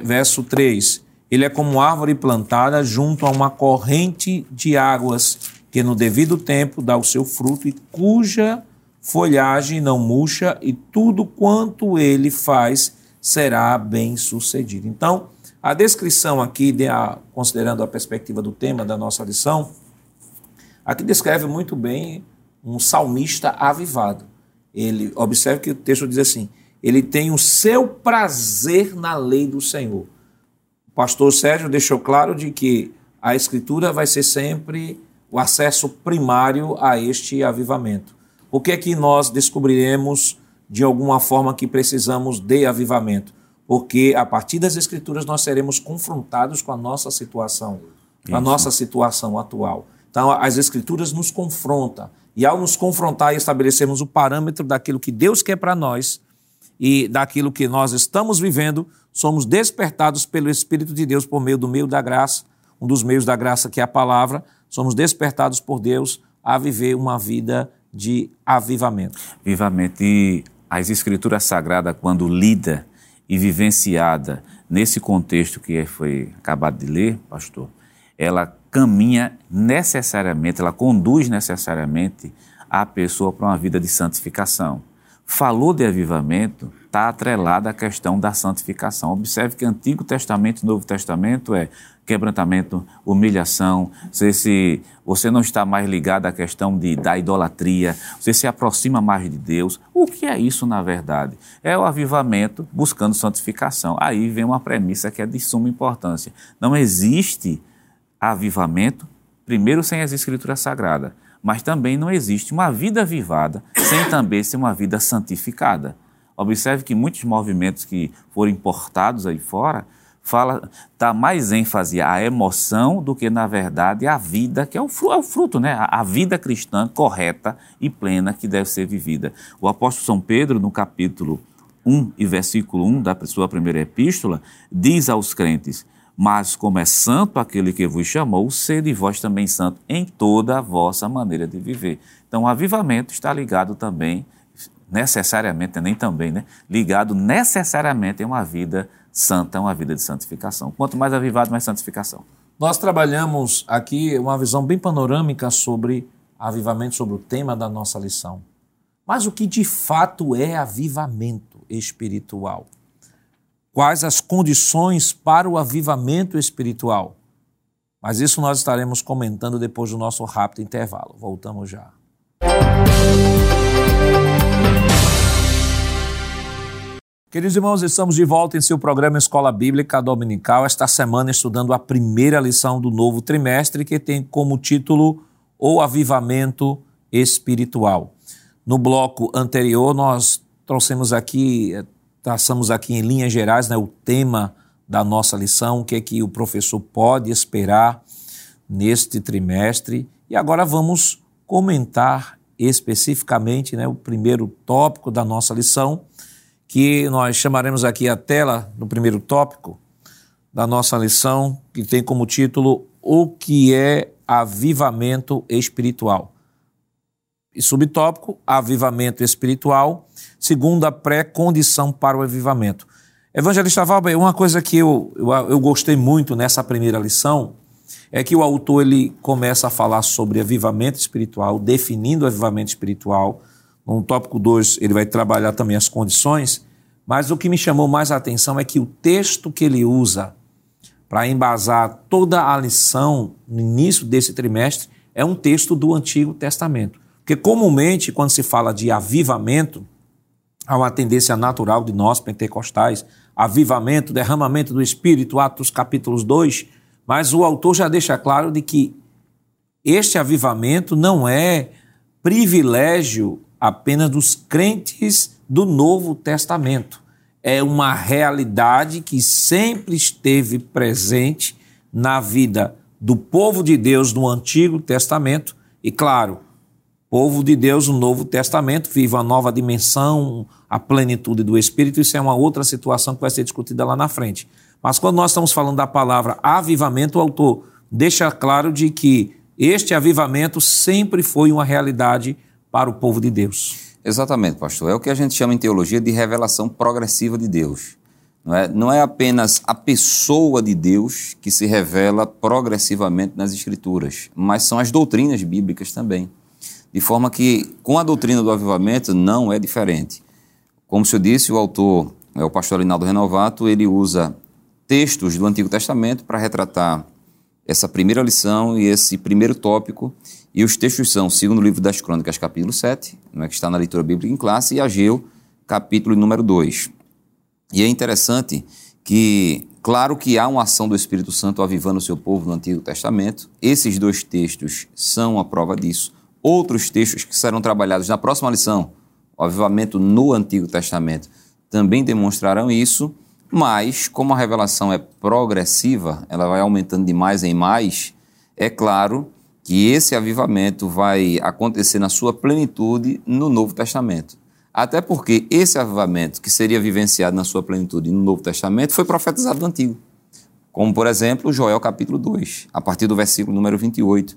Verso 3: Ele é como árvore plantada junto a uma corrente de águas, que no devido tempo dá o seu fruto e cuja folhagem não murcha e tudo quanto ele faz será bem sucedido. Então, a descrição aqui, de a, considerando a perspectiva do tema da nossa lição, aqui descreve muito bem um salmista avivado. Ele observe que o texto diz assim: ele tem o seu prazer na lei do Senhor. O pastor Sérgio deixou claro de que a escritura vai ser sempre o acesso primário a este avivamento. O que é que nós descobriremos de alguma forma que precisamos de avivamento? Porque a partir das escrituras nós seremos confrontados com a nossa situação, com a nossa situação atual. Então as escrituras nos confrontam e ao nos confrontar e estabelecermos o parâmetro daquilo que Deus quer para nós e daquilo que nós estamos vivendo, somos despertados pelo Espírito de Deus por meio do meio da graça, um dos meios da graça que é a palavra, somos despertados por Deus a viver uma vida de avivamento. Vivamente. E as Escrituras Sagradas, quando lida e vivenciada nesse contexto que foi acabado de ler, pastor, ela caminha necessariamente, ela conduz necessariamente a pessoa para uma vida de santificação. Falou de avivamento, está atrelada à questão da santificação. Observe que Antigo Testamento e Novo Testamento é quebrantamento, humilhação, você, se, você não está mais ligado à questão de, da idolatria, você se aproxima mais de Deus. O que é isso, na verdade? É o avivamento buscando santificação. Aí vem uma premissa que é de suma importância. Não existe avivamento, primeiro sem as escrituras sagradas, mas também não existe uma vida avivada sem também ser uma vida santificada. Observe que muitos movimentos que foram importados aí fora fala dá mais ênfase à emoção do que na verdade à vida que é o fruto, é o fruto né a, a, vida cristã correta e plena que deve ser vivida o apóstolo São Pedro no capítulo 1 e versículo 1 da sua primeira epístola diz aos crentes mas como é santo aquele que vos chamou, sede vós também santo em toda a vossa maneira de viver. Então, o avivamento está ligado também necessariamente, nem também, né? Ligado necessariamente a uma vida santa, uma vida de santificação. Quanto mais avivado, mais santificação. Nós trabalhamos aqui uma visão bem panorâmica sobre avivamento, sobre o tema da nossa lição. Mas o que de fato é avivamento espiritual? Quais as condições para o avivamento espiritual? Mas isso nós estaremos comentando depois do nosso rápido intervalo. Voltamos já. Queridos irmãos, estamos de volta em seu programa Escola Bíblica Dominical, esta semana estudando a primeira lição do novo trimestre, que tem como título O Avivamento Espiritual. No bloco anterior, nós trouxemos aqui, traçamos aqui em linhas gerais né, o tema da nossa lição, o que é que o professor pode esperar neste trimestre. E agora vamos comentar especificamente né, o primeiro tópico da nossa lição, que nós chamaremos aqui a tela no primeiro tópico da nossa lição, que tem como título O que é avivamento espiritual. E subtópico, avivamento espiritual, segunda pré-condição para o avivamento. Evangelista Valber, uma coisa que eu, eu, eu, gostei muito nessa primeira lição é que o autor ele começa a falar sobre avivamento espiritual, definindo o avivamento espiritual, no tópico 2, ele vai trabalhar também as condições, mas o que me chamou mais a atenção é que o texto que ele usa para embasar toda a lição no início desse trimestre é um texto do Antigo Testamento. Porque comumente, quando se fala de avivamento, há uma tendência natural de nós pentecostais, avivamento, derramamento do Espírito, Atos capítulos 2, mas o autor já deixa claro de que este avivamento não é privilégio apenas dos crentes do Novo Testamento. É uma realidade que sempre esteve presente na vida do povo de Deus no Antigo Testamento e, claro, povo de Deus no Novo Testamento vive uma nova dimensão, a plenitude do Espírito. Isso é uma outra situação que vai ser discutida lá na frente. Mas quando nós estamos falando da palavra avivamento, o autor deixa claro de que este avivamento sempre foi uma realidade para o povo de Deus. Exatamente, pastor. É o que a gente chama em teologia de revelação progressiva de Deus. Não é, não é apenas a pessoa de Deus que se revela progressivamente nas Escrituras, mas são as doutrinas bíblicas também. De forma que, com a doutrina do avivamento, não é diferente. Como o senhor disse, o autor, é o pastor Linaldo Renovato, ele usa textos do Antigo Testamento para retratar essa primeira lição e esse primeiro tópico. E os textos são, segundo livro das Crônicas, capítulo 7, né, que está na leitura bíblica em classe, e Ageu, capítulo número 2. E é interessante que, claro que há uma ação do Espírito Santo avivando o seu povo no Antigo Testamento. Esses dois textos são a prova disso. Outros textos que serão trabalhados na próxima lição, o avivamento no Antigo Testamento, também demonstrarão isso, mas como a revelação é progressiva, ela vai aumentando de mais em mais, é claro que esse avivamento vai acontecer na sua plenitude no Novo Testamento. Até porque esse avivamento que seria vivenciado na sua plenitude no Novo Testamento foi profetizado no Antigo. Como, por exemplo, Joel capítulo 2, a partir do versículo número 28.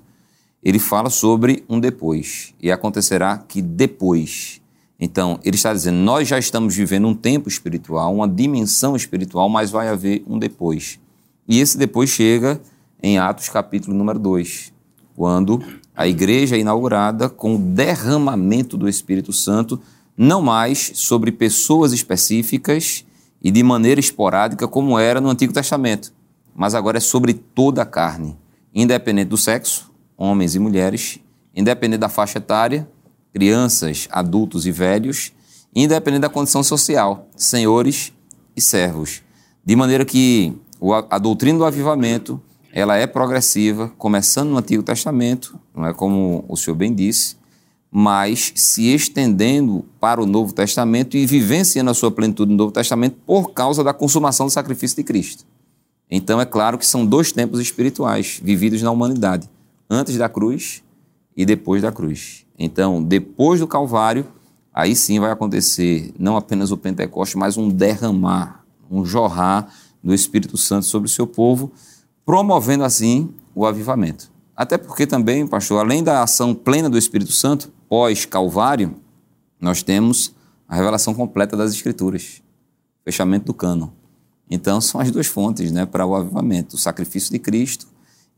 Ele fala sobre um depois. E acontecerá que depois. Então, ele está dizendo: nós já estamos vivendo um tempo espiritual, uma dimensão espiritual, mas vai haver um depois. E esse depois chega em Atos capítulo número 2, quando a igreja é inaugurada com o derramamento do Espírito Santo não mais sobre pessoas específicas e de maneira esporádica, como era no Antigo Testamento, mas agora é sobre toda a carne, independente do sexo, homens e mulheres, independente da faixa etária, crianças, adultos e velhos, independente da condição social, senhores e servos. De maneira que a doutrina do avivamento ela é progressiva, começando no Antigo Testamento, não é como o senhor bem disse, mas se estendendo para o Novo Testamento e vivenciando a sua plenitude no Novo Testamento por causa da consumação do sacrifício de Cristo. Então é claro que são dois tempos espirituais vividos na humanidade, antes da cruz e depois da cruz. Então, depois do Calvário, aí sim vai acontecer não apenas o Pentecoste, mas um derramar, um jorrar do Espírito Santo sobre o seu povo, promovendo assim o avivamento. Até porque também, pastor, além da ação plena do Espírito Santo, pós-Calvário, nós temos a revelação completa das Escrituras, fechamento do cano. Então, são as duas fontes né, para o avivamento: o sacrifício de Cristo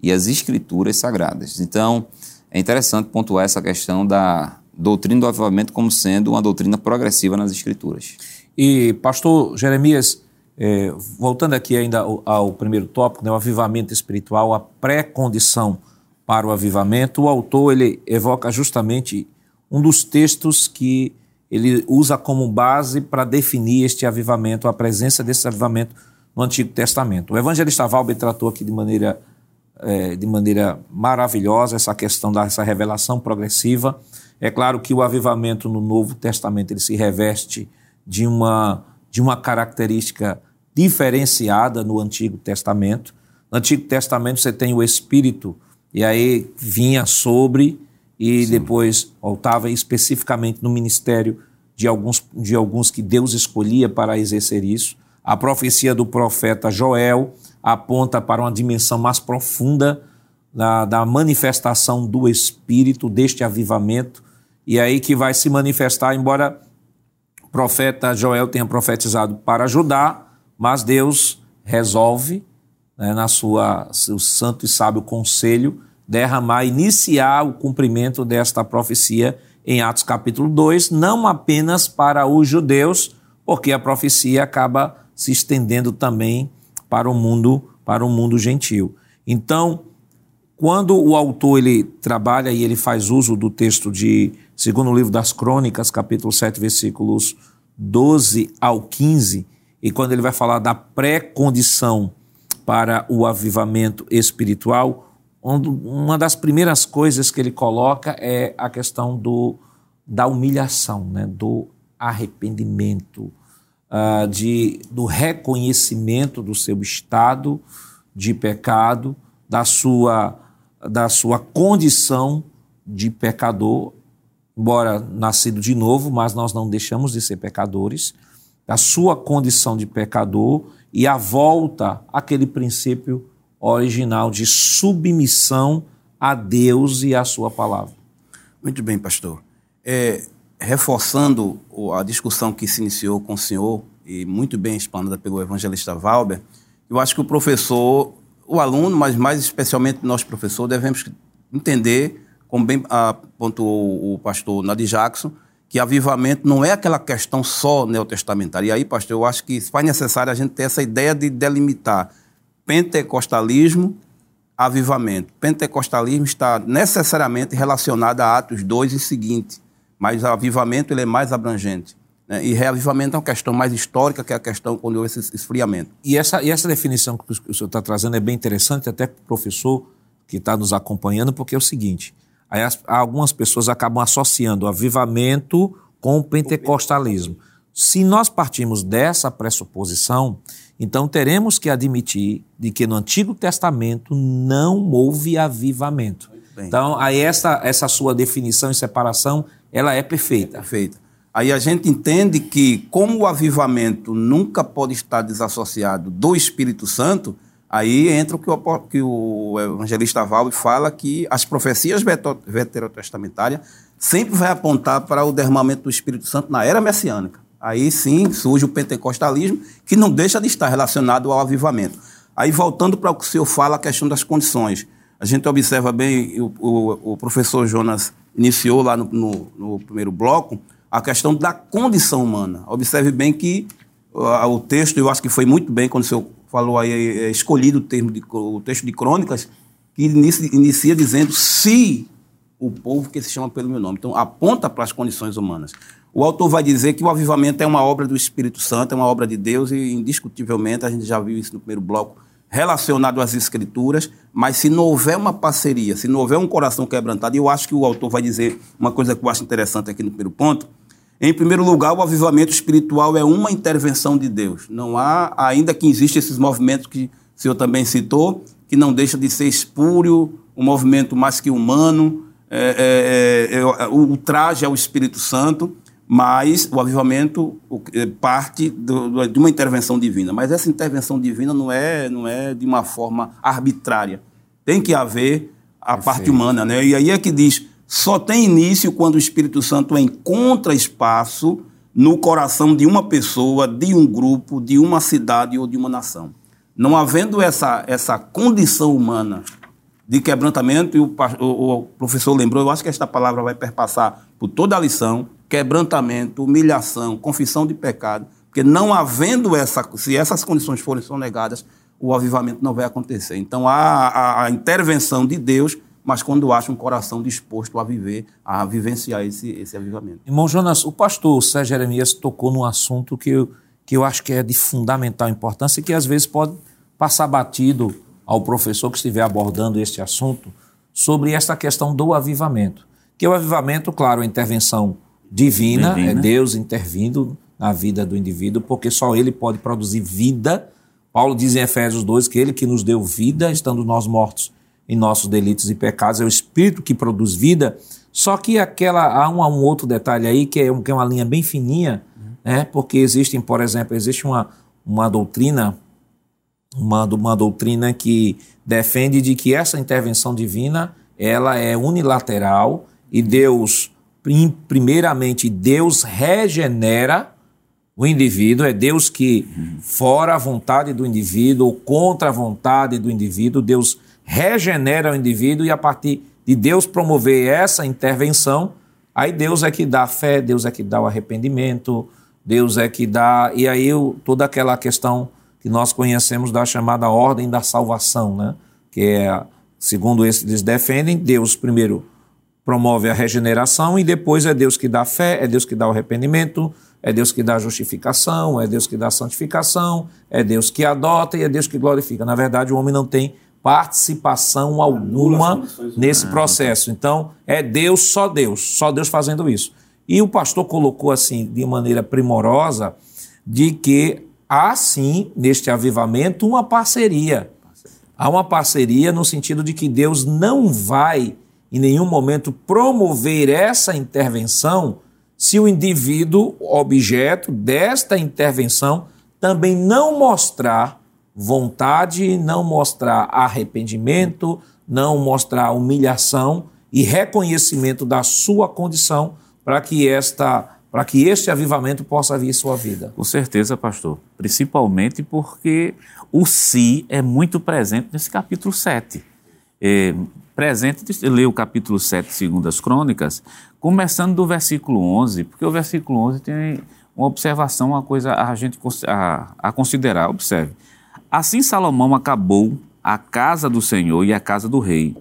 e as Escrituras sagradas. Então, é interessante pontuar essa questão da doutrina do avivamento como sendo uma doutrina progressiva nas Escrituras. E, pastor Jeremias, é, voltando aqui ainda ao, ao primeiro tópico, né, o avivamento espiritual, a pré-condição para o avivamento, o autor ele evoca justamente um dos textos que ele usa como base para definir este avivamento, a presença desse avivamento no Antigo Testamento. O evangelista Valber tratou aqui de maneira, é, de maneira maravilhosa essa questão dessa revelação progressiva. É claro que o avivamento no Novo Testamento ele se reveste de uma, de uma característica diferenciada no Antigo Testamento. No Antigo Testamento você tem o Espírito, e aí vinha sobre e Sim. depois voltava especificamente no ministério de alguns, de alguns que Deus escolhia para exercer isso. A profecia do profeta Joel aponta para uma dimensão mais profunda da, da manifestação do Espírito, deste avivamento, e aí que vai se manifestar, embora profeta Joel tenha profetizado para ajudar, mas Deus resolve, né, na sua seu santo e sábio conselho, derramar, iniciar o cumprimento desta profecia em Atos capítulo 2, não apenas para os judeus, porque a profecia acaba se estendendo também para o mundo, para o mundo gentil. Então, quando o autor ele trabalha e ele faz uso do texto de segundo livro das Crônicas, capítulo 7, versículos 12 ao 15, e quando ele vai falar da pré-condição para o avivamento espiritual, uma das primeiras coisas que ele coloca é a questão do, da humilhação, né? do arrependimento, uh, de, do reconhecimento do seu estado de pecado, da sua, da sua condição de pecador, embora nascido de novo, mas nós não deixamos de ser pecadores, da sua condição de pecador e a volta àquele princípio original de submissão a Deus e à sua palavra. Muito bem, pastor. É, reforçando a discussão que se iniciou com o senhor e muito bem explanada pelo evangelista Valber, eu acho que o professor, o aluno, mas mais especialmente nós professor, devemos entender, como bem apontou o pastor Nadir Jackson, que avivamento não é aquela questão só neotestamentária. E aí, pastor, eu acho que faz necessário a gente ter essa ideia de delimitar pentecostalismo, avivamento. Pentecostalismo está necessariamente relacionado a Atos 2 e seguinte, mas avivamento ele é mais abrangente. Né? E reavivamento é uma questão mais histórica, que a questão quando houve esse esfriamento. E essa, e essa definição que o senhor está trazendo é bem interessante, até para o professor que está nos acompanhando, porque é o seguinte: aí as, algumas pessoas acabam associando o avivamento com o pentecostalismo. Se nós partimos dessa pressuposição, então teremos que admitir de que no Antigo Testamento não houve avivamento. Então, aí essa, essa sua definição e separação, ela é perfeita. Perfeita. Aí a gente entende que, como o avivamento nunca pode estar desassociado do Espírito Santo, aí entra o que o, que o evangelista Valve fala que as profecias veterotestamentárias sempre vai apontar para o derramamento do Espírito Santo na era messiânica. Aí sim surge o pentecostalismo, que não deixa de estar relacionado ao avivamento. Aí voltando para o que o senhor fala, a questão das condições. A gente observa bem, o, o, o professor Jonas iniciou lá no, no, no primeiro bloco, a questão da condição humana. Observe bem que uh, o texto, eu acho que foi muito bem quando o senhor falou aí, é, é escolhido o, termo de, o texto de Crônicas, que inicia, inicia dizendo se o povo que se chama pelo meu nome. Então, aponta para as condições humanas. O autor vai dizer que o avivamento é uma obra do Espírito Santo, é uma obra de Deus, e indiscutivelmente, a gente já viu isso no primeiro bloco, relacionado às Escrituras, mas se não houver uma parceria, se não houver um coração quebrantado, e eu acho que o autor vai dizer uma coisa que eu acho interessante aqui no primeiro ponto, em primeiro lugar, o avivamento espiritual é uma intervenção de Deus. Não há, ainda que existem esses movimentos que o senhor também citou, que não deixa de ser espúrio, um movimento mais que humano, é, é, é, é o traje ao Espírito Santo, mas o avivamento é, parte do, de uma intervenção divina. Mas essa intervenção divina não é, não é de uma forma arbitrária. Tem que haver a Perfeito. parte humana. Né? E aí é que diz só tem início quando o Espírito Santo encontra espaço no coração de uma pessoa, de um grupo, de uma cidade ou de uma nação. Não havendo essa, essa condição humana de quebrantamento, e o, o, o professor lembrou, eu acho que esta palavra vai perpassar por toda a lição, quebrantamento, humilhação, confissão de pecado, porque não havendo essa, se essas condições forem sonegadas, o avivamento não vai acontecer. Então há a, a intervenção de Deus mas quando acha um coração disposto a viver, a vivenciar esse, esse avivamento. Irmão Jonas, o pastor Sérgio Jeremias tocou num assunto que eu, que eu acho que é de fundamental importância e que às vezes pode passar batido ao professor que estiver abordando este assunto sobre esta questão do avivamento. Que o avivamento, claro, é intervenção divina, divina, é Deus intervindo na vida do indivíduo, porque só ele pode produzir vida. Paulo diz em Efésios 2 que ele que nos deu vida, estando nós mortos em nossos delitos e pecados, é o Espírito que produz vida. Só que aquela há um, um outro detalhe aí que é, um, que é uma linha bem fininha, né? porque existem, por exemplo, existe uma, uma doutrina, uma, uma doutrina que defende de que essa intervenção divina ela é unilateral e Deus, primeiramente, Deus regenera o indivíduo, é Deus que, fora a vontade do indivíduo, ou contra a vontade do indivíduo, Deus regenera o indivíduo e a partir de Deus promover essa intervenção, aí Deus é que dá a fé, Deus é que dá o arrependimento, Deus é que dá. E aí toda aquela questão que nós conhecemos da chamada ordem da salvação, né? que é, segundo eles defendem, Deus primeiro promove a regeneração e depois é Deus que dá a fé, é Deus que dá o arrependimento, é Deus que dá a justificação, é Deus que dá a santificação, é Deus que adota e é Deus que glorifica. Na verdade, o homem não tem participação alguma nesse processo. Então, é Deus, só Deus, só Deus fazendo isso. E o pastor colocou assim, de maneira primorosa, de que há sim, neste avivamento, uma parceria. Há uma parceria no sentido de que Deus não vai, em nenhum momento, promover essa intervenção se o indivíduo, objeto desta intervenção, também não mostrar vontade, não mostrar arrependimento, não mostrar humilhação e reconhecimento da sua condição para que esta para que este avivamento possa vir em sua vida. Com certeza, pastor. Principalmente porque o si é muito presente nesse capítulo 7. É, presente, ler o capítulo 7, segundo as crônicas, começando do versículo 11, porque o versículo 11 tem uma observação, uma coisa a gente a, a considerar. Observe. Assim Salomão acabou a casa do Senhor e a casa do rei.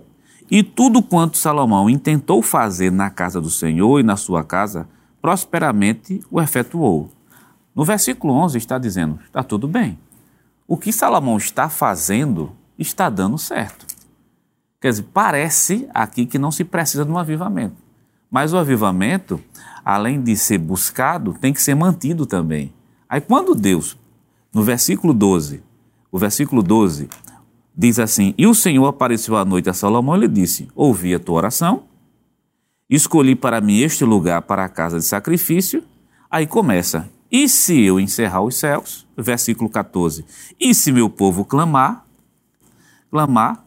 E tudo quanto Salomão intentou fazer na casa do Senhor e na sua casa, prosperamente o efetuou. No versículo 11 está dizendo: está tudo bem. O que Salomão está fazendo está dando certo. Quer dizer, parece aqui que não se precisa de um avivamento. Mas o avivamento, além de ser buscado, tem que ser mantido também. Aí quando Deus, no versículo 12, o versículo 12 diz assim: E o Senhor apareceu à noite a Salomão e lhe disse: Ouvi a tua oração, escolhi para mim este lugar para a casa de sacrifício. Aí começa: E se eu encerrar os céus? Versículo 14: E se meu povo clamar, clamar,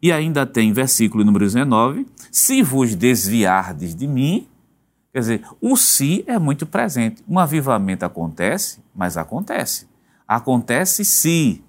e ainda tem versículo número 19: Se vos desviardes de mim, quer dizer, o se é muito presente. Um avivamento acontece, mas acontece. Acontece se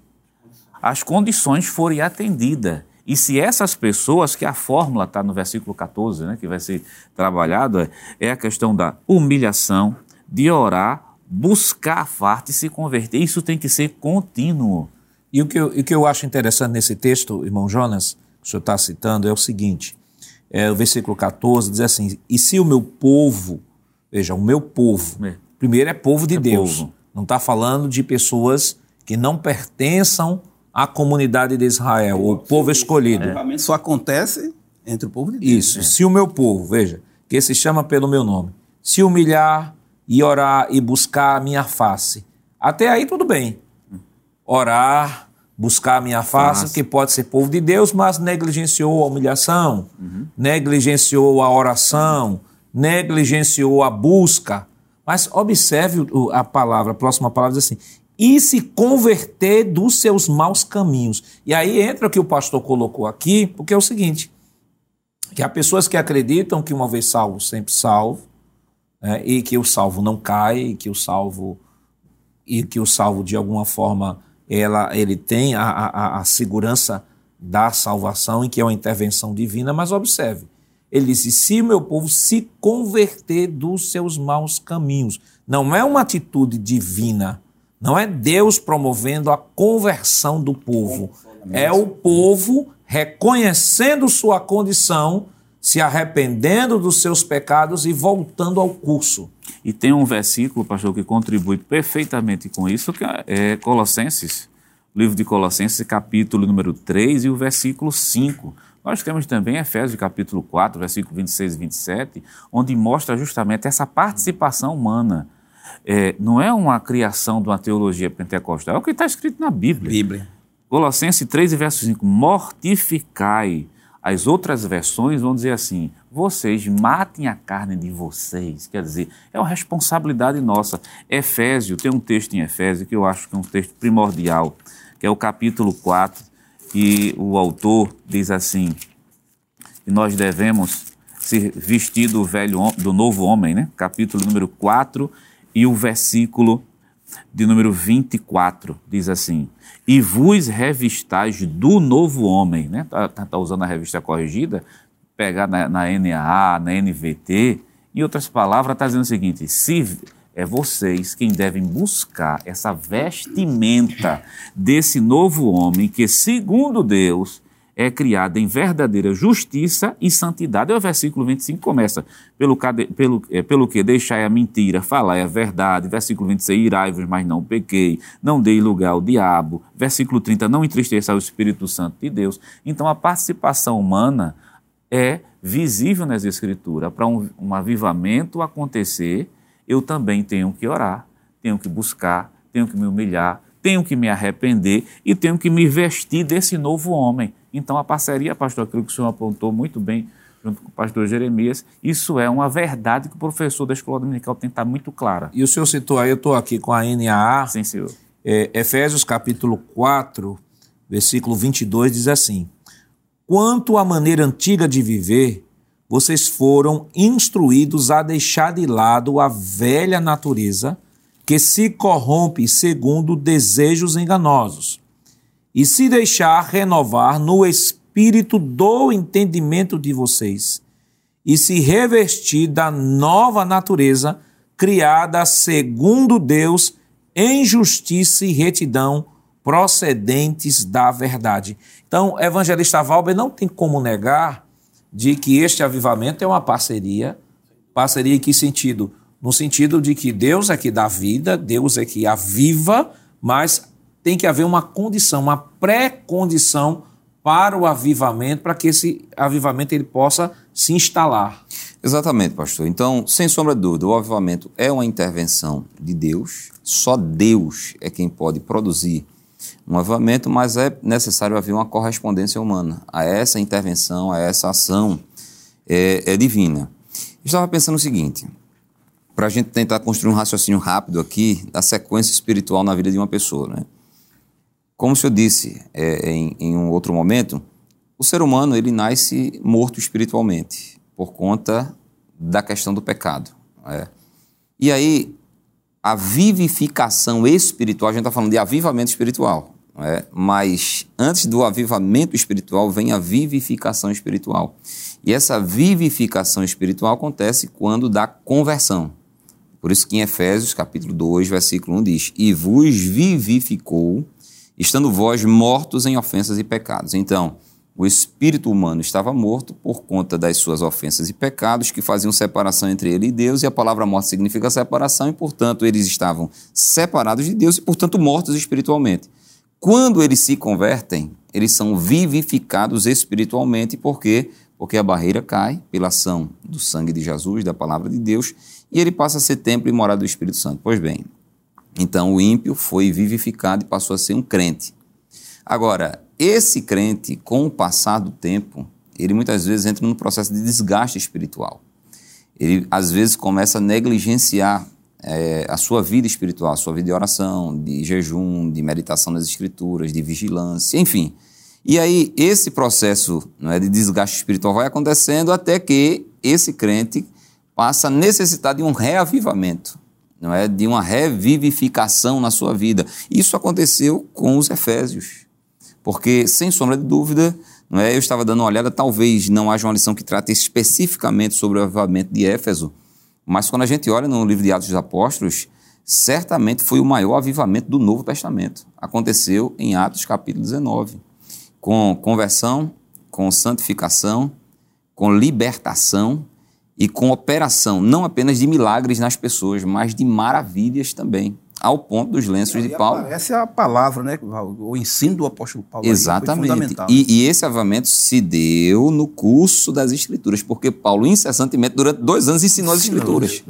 as condições forem atendidas. E se essas pessoas, que a fórmula está no versículo 14, né, que vai ser trabalhado, é, é a questão da humilhação, de orar, buscar a parte e se converter. Isso tem que ser contínuo. E o que eu, o que eu acho interessante nesse texto, irmão Jonas, que o senhor está citando, é o seguinte: é, o versículo 14 diz assim: E se o meu povo, veja, o meu povo, é. primeiro é povo de é Deus, povo. não está falando de pessoas que não pertençam a comunidade de Israel, o povo escolhido. É. Só acontece entre o povo de Deus. Isso. É. Se o meu povo, veja, que se chama pelo meu nome, se humilhar e orar e buscar a minha face. Até aí tudo bem. Orar, buscar a minha face, Fácil. que pode ser povo de Deus, mas negligenciou a humilhação, uhum. negligenciou a oração, negligenciou a busca. Mas observe a palavra, a próxima palavra diz assim: e se converter dos seus maus caminhos. E aí entra o que o pastor colocou aqui, porque é o seguinte: que há pessoas que acreditam que uma vez salvo, sempre salvo, né, e que o salvo não cai, e que o salvo e que o salvo de alguma forma ela, ele tem a, a, a segurança da salvação e que é uma intervenção divina, mas observe, ele disse: se meu povo se converter dos seus maus caminhos, não é uma atitude divina não é Deus promovendo a conversão do povo. É o povo reconhecendo sua condição, se arrependendo dos seus pecados e voltando ao curso. E tem um versículo, pastor, que contribui perfeitamente com isso, que é Colossenses, livro de Colossenses, capítulo número 3 e o versículo 5. Nós temos também Efésios capítulo 4, versículo 26 e 27, onde mostra justamente essa participação humana é, não é uma criação de uma teologia pentecostal, é o que está escrito na Bíblia. Bíblia. Colossenses 3, verso 5: Mortificai. As outras versões vão dizer assim: vocês matem a carne de vocês. Quer dizer, é uma responsabilidade nossa. Efésio, tem um texto em Efésio que eu acho que é um texto primordial, que é o capítulo 4, que o autor diz assim: que nós devemos se vestir do velho do novo homem, né? Capítulo número 4, e o versículo de número 24 diz assim: E vos revistais do novo homem, né? Está tá, tá usando a revista corrigida, pegar na, na NAA, na NVT, em outras palavras, está dizendo o seguinte: se é vocês quem devem buscar essa vestimenta desse novo homem que, segundo Deus, é criada em verdadeira justiça e santidade. É o versículo 25 começa, pelo, pelo, é, pelo que deixai a mentira, falai a verdade. Versículo 26, irai-vos, mas não pequei, não dei lugar ao diabo. Versículo 30, não entristeça o Espírito Santo de Deus. Então a participação humana é visível nas Escrituras. Para um, um avivamento acontecer, eu também tenho que orar, tenho que buscar, tenho que me humilhar, tenho que me arrepender e tenho que me vestir desse novo homem. Então, a parceria, pastor, aquilo que o senhor apontou muito bem, junto com o pastor Jeremias, isso é uma verdade que o professor da escola dominical tem que estar muito clara. E o senhor citou aí, eu estou aqui com a NAA. Sim, senhor. É, Efésios capítulo 4, versículo 22 diz assim: Quanto à maneira antiga de viver, vocês foram instruídos a deixar de lado a velha natureza que se corrompe segundo desejos enganosos e se deixar renovar no espírito do entendimento de vocês, e se revestir da nova natureza criada segundo Deus em justiça e retidão procedentes da verdade. Então, evangelista Valber não tem como negar de que este avivamento é uma parceria. Parceria em que sentido? no sentido de que Deus é que dá vida, Deus é que aviva, mas tem que haver uma condição, uma pré-condição para o avivamento, para que esse avivamento ele possa se instalar. Exatamente, pastor. Então, sem sombra de dúvida, o avivamento é uma intervenção de Deus. Só Deus é quem pode produzir um avivamento, mas é necessário haver uma correspondência humana a essa intervenção, a essa ação é, é divina. Estava pensando o seguinte: para a gente tentar construir um raciocínio rápido aqui da sequência espiritual na vida de uma pessoa, né? Como o senhor disse é, em, em, um outro momento, o ser humano ele nasce morto espiritualmente por conta da questão do pecado. É. E aí, a vivificação espiritual, a gente está falando de avivamento espiritual, é? mas antes do avivamento espiritual vem a vivificação espiritual. E essa vivificação espiritual acontece quando dá conversão. Por isso que em Efésios capítulo 2, versículo 1 diz: E vos vivificou estando vós mortos em ofensas e pecados. Então, o espírito humano estava morto por conta das suas ofensas e pecados que faziam separação entre ele e Deus, e a palavra morte significa separação, e portanto eles estavam separados de Deus e portanto mortos espiritualmente. Quando eles se convertem, eles são vivificados espiritualmente, por quê? Porque a barreira cai pela ação do sangue de Jesus, da palavra de Deus, e ele passa a ser templo e morada do Espírito Santo. Pois bem, então o ímpio foi vivificado e passou a ser um crente. Agora, esse crente, com o passar do tempo, ele muitas vezes entra num processo de desgaste espiritual. Ele, às vezes, começa a negligenciar é, a sua vida espiritual, a sua vida de oração, de jejum, de meditação nas escrituras, de vigilância, enfim. E aí, esse processo não é, de desgaste espiritual vai acontecendo até que esse crente passa a necessitar de um reavivamento não é, de uma revivificação na sua vida. Isso aconteceu com os Efésios, porque sem sombra de dúvida, não é, eu estava dando uma olhada, talvez não haja uma lição que trate especificamente sobre o avivamento de Éfeso, mas quando a gente olha no livro de Atos dos Apóstolos, certamente foi o maior avivamento do Novo Testamento. Aconteceu em Atos capítulo 19, com conversão, com santificação, com libertação e com operação não apenas de milagres nas pessoas, mas de maravilhas também, ao ponto dos lenços de Paulo. Essa é a palavra, né? O ensino do apóstolo Paulo. Exatamente. E, e, esse avivamento se deu no curso das Escrituras, porque Paulo incessantemente, durante dois anos, ensinou as Escrituras.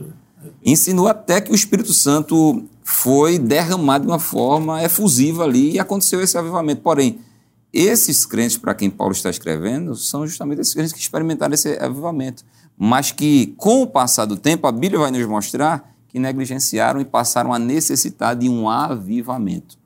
Ensinou até que o Espírito Santo foi derramado de uma forma efusiva ali e aconteceu esse avivamento. Porém, esses crentes para quem Paulo está escrevendo são justamente esses crentes que experimentaram esse avivamento mas que, com o passar do tempo, a Bíblia vai nos mostrar que negligenciaram e passaram a necessitar de um avivamento.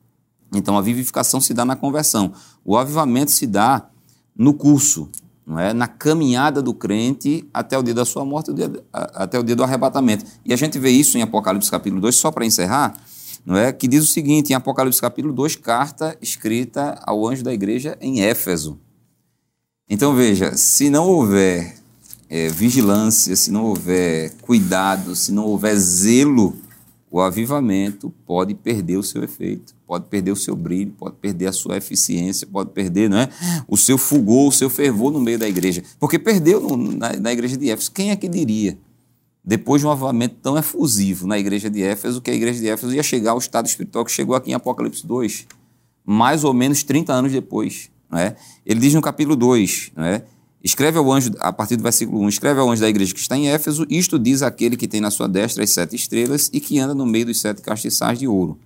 Então, a vivificação se dá na conversão. O avivamento se dá no curso, não é? na caminhada do crente até o dia da sua morte, até o dia do arrebatamento. E a gente vê isso em Apocalipse capítulo 2, só para encerrar, não é? que diz o seguinte, em Apocalipse capítulo 2, carta escrita ao anjo da igreja em Éfeso. Então veja, se não houver é, vigilância, se não houver cuidado, se não houver zelo, o avivamento pode perder o seu efeito, pode perder o seu brilho, pode perder a sua eficiência, pode perder não é, o seu fulgor, o seu fervor no meio da igreja. Porque perdeu no, na, na, igreja de Éfeso. Quem é que diria, depois de um avivamento tão efusivo na igreja de Éfeso, que a igreja de Éfeso ia chegar ao estado espiritual que chegou aqui em Apocalipse 2, mais ou menos 30 anos depois. Não é? Ele diz no capítulo 2, não é? Escreve ao anjo, a partir do versículo 1, escreve ao anjo da igreja que está em Éfeso, isto diz aquele que tem na sua destra as sete estrelas e que anda no meio dos sete castiçais de ouro.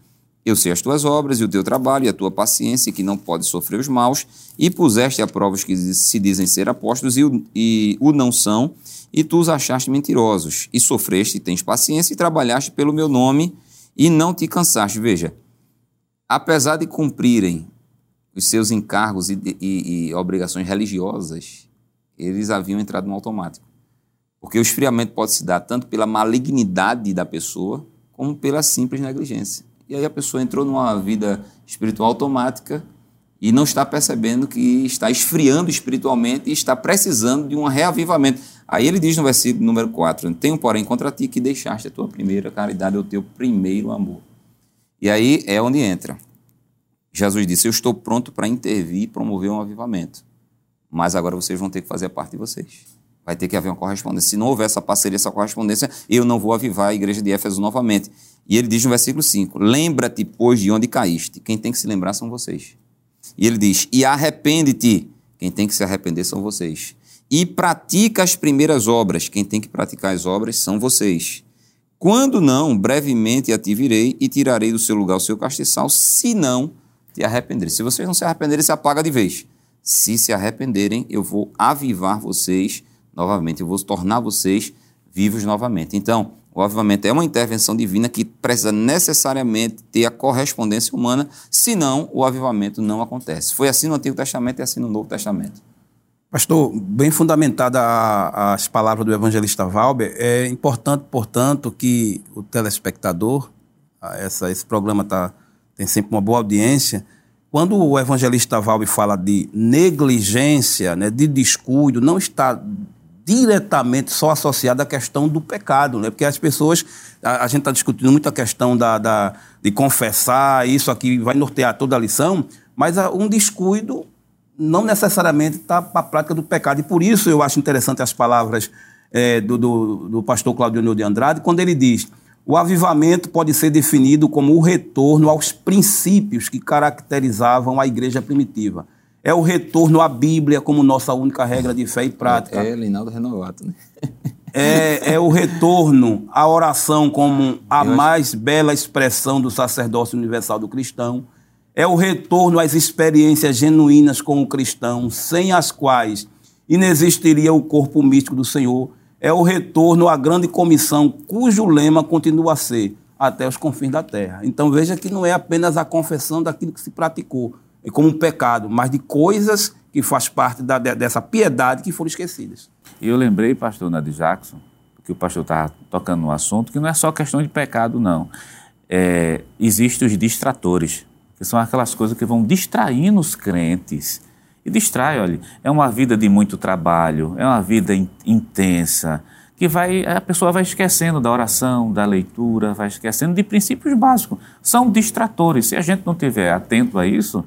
Eu sei as tuas obras e o teu trabalho e a tua paciência, que não pode sofrer os maus, e puseste a prova os que se dizem ser apóstolos e o, e o não são, e tu os achaste mentirosos, e sofreste, e tens paciência, e trabalhaste pelo meu nome, e não te cansaste. Veja, apesar de cumprirem os seus encargos e, e, e obrigações religiosas, eles haviam entrado no automático. Porque o esfriamento pode se dar tanto pela malignidade da pessoa, como pela simples negligência. E aí a pessoa entrou numa vida espiritual automática e não está percebendo que está esfriando espiritualmente e está precisando de um reavivamento. Aí ele diz no versículo número 4: Tenho, porém, contra ti que deixaste a tua primeira caridade, o teu primeiro amor. E aí é onde entra. Jesus disse: Eu estou pronto para intervir e promover um avivamento mas agora vocês vão ter que fazer a parte de vocês. Vai ter que haver uma correspondência. Se não houver essa parceria, essa correspondência, eu não vou avivar a igreja de Éfeso novamente. E ele diz no versículo 5: Lembra-te, pois, de onde caíste. Quem tem que se lembrar são vocês. E ele diz: E arrepende-te. Quem tem que se arrepender são vocês. E pratica as primeiras obras. Quem tem que praticar as obras são vocês. Quando não, brevemente a virei e tirarei do seu lugar o seu castiçal, se não te arrependerem. Se vocês não se arrependerem, se apaga de vez. Se se arrependerem, eu vou avivar vocês novamente, eu vou tornar vocês vivos novamente. Então, o avivamento é uma intervenção divina que precisa necessariamente ter a correspondência humana, senão o avivamento não acontece. Foi assim no Antigo Testamento e assim no Novo Testamento. Pastor, bem fundamentada as palavras do evangelista Valber, é importante, portanto, que o telespectador, essa, esse programa tá, tem sempre uma boa audiência, quando o evangelista Valber fala de negligência, né, de descuido, não está diretamente só associado à questão do pecado, né? Porque as pessoas, a, a gente está discutindo muito a questão da, da, de confessar, isso aqui vai nortear toda a lição, mas um descuido não necessariamente está para a prática do pecado. E por isso eu acho interessante as palavras é, do, do, do, pastor Claudio de Andrade, quando ele diz: o avivamento pode ser definido como o retorno aos princípios que caracterizavam a igreja primitiva. É o retorno à Bíblia como nossa única regra de fé e prática. É, é Linaldo Renovato, né? é, é o retorno à oração como a mais bela expressão do sacerdócio universal do cristão é o retorno às experiências genuínas com o cristão, sem as quais inexistiria o corpo místico do Senhor. É o retorno à grande comissão, cujo lema continua a ser até os confins da terra. Então veja que não é apenas a confessão daquilo que se praticou é como um pecado, mas de coisas que faz parte da, dessa piedade que foram esquecidas. E eu lembrei, pastor Nadir Jackson, que o pastor estava tocando no assunto, que não é só questão de pecado, não. É, Existem os distratores que são aquelas coisas que vão distraindo os crentes. E distrai, olha, é uma vida de muito trabalho, é uma vida in, intensa, que vai a pessoa vai esquecendo da oração, da leitura, vai esquecendo de princípios básicos. São distratores. Se a gente não tiver atento a isso,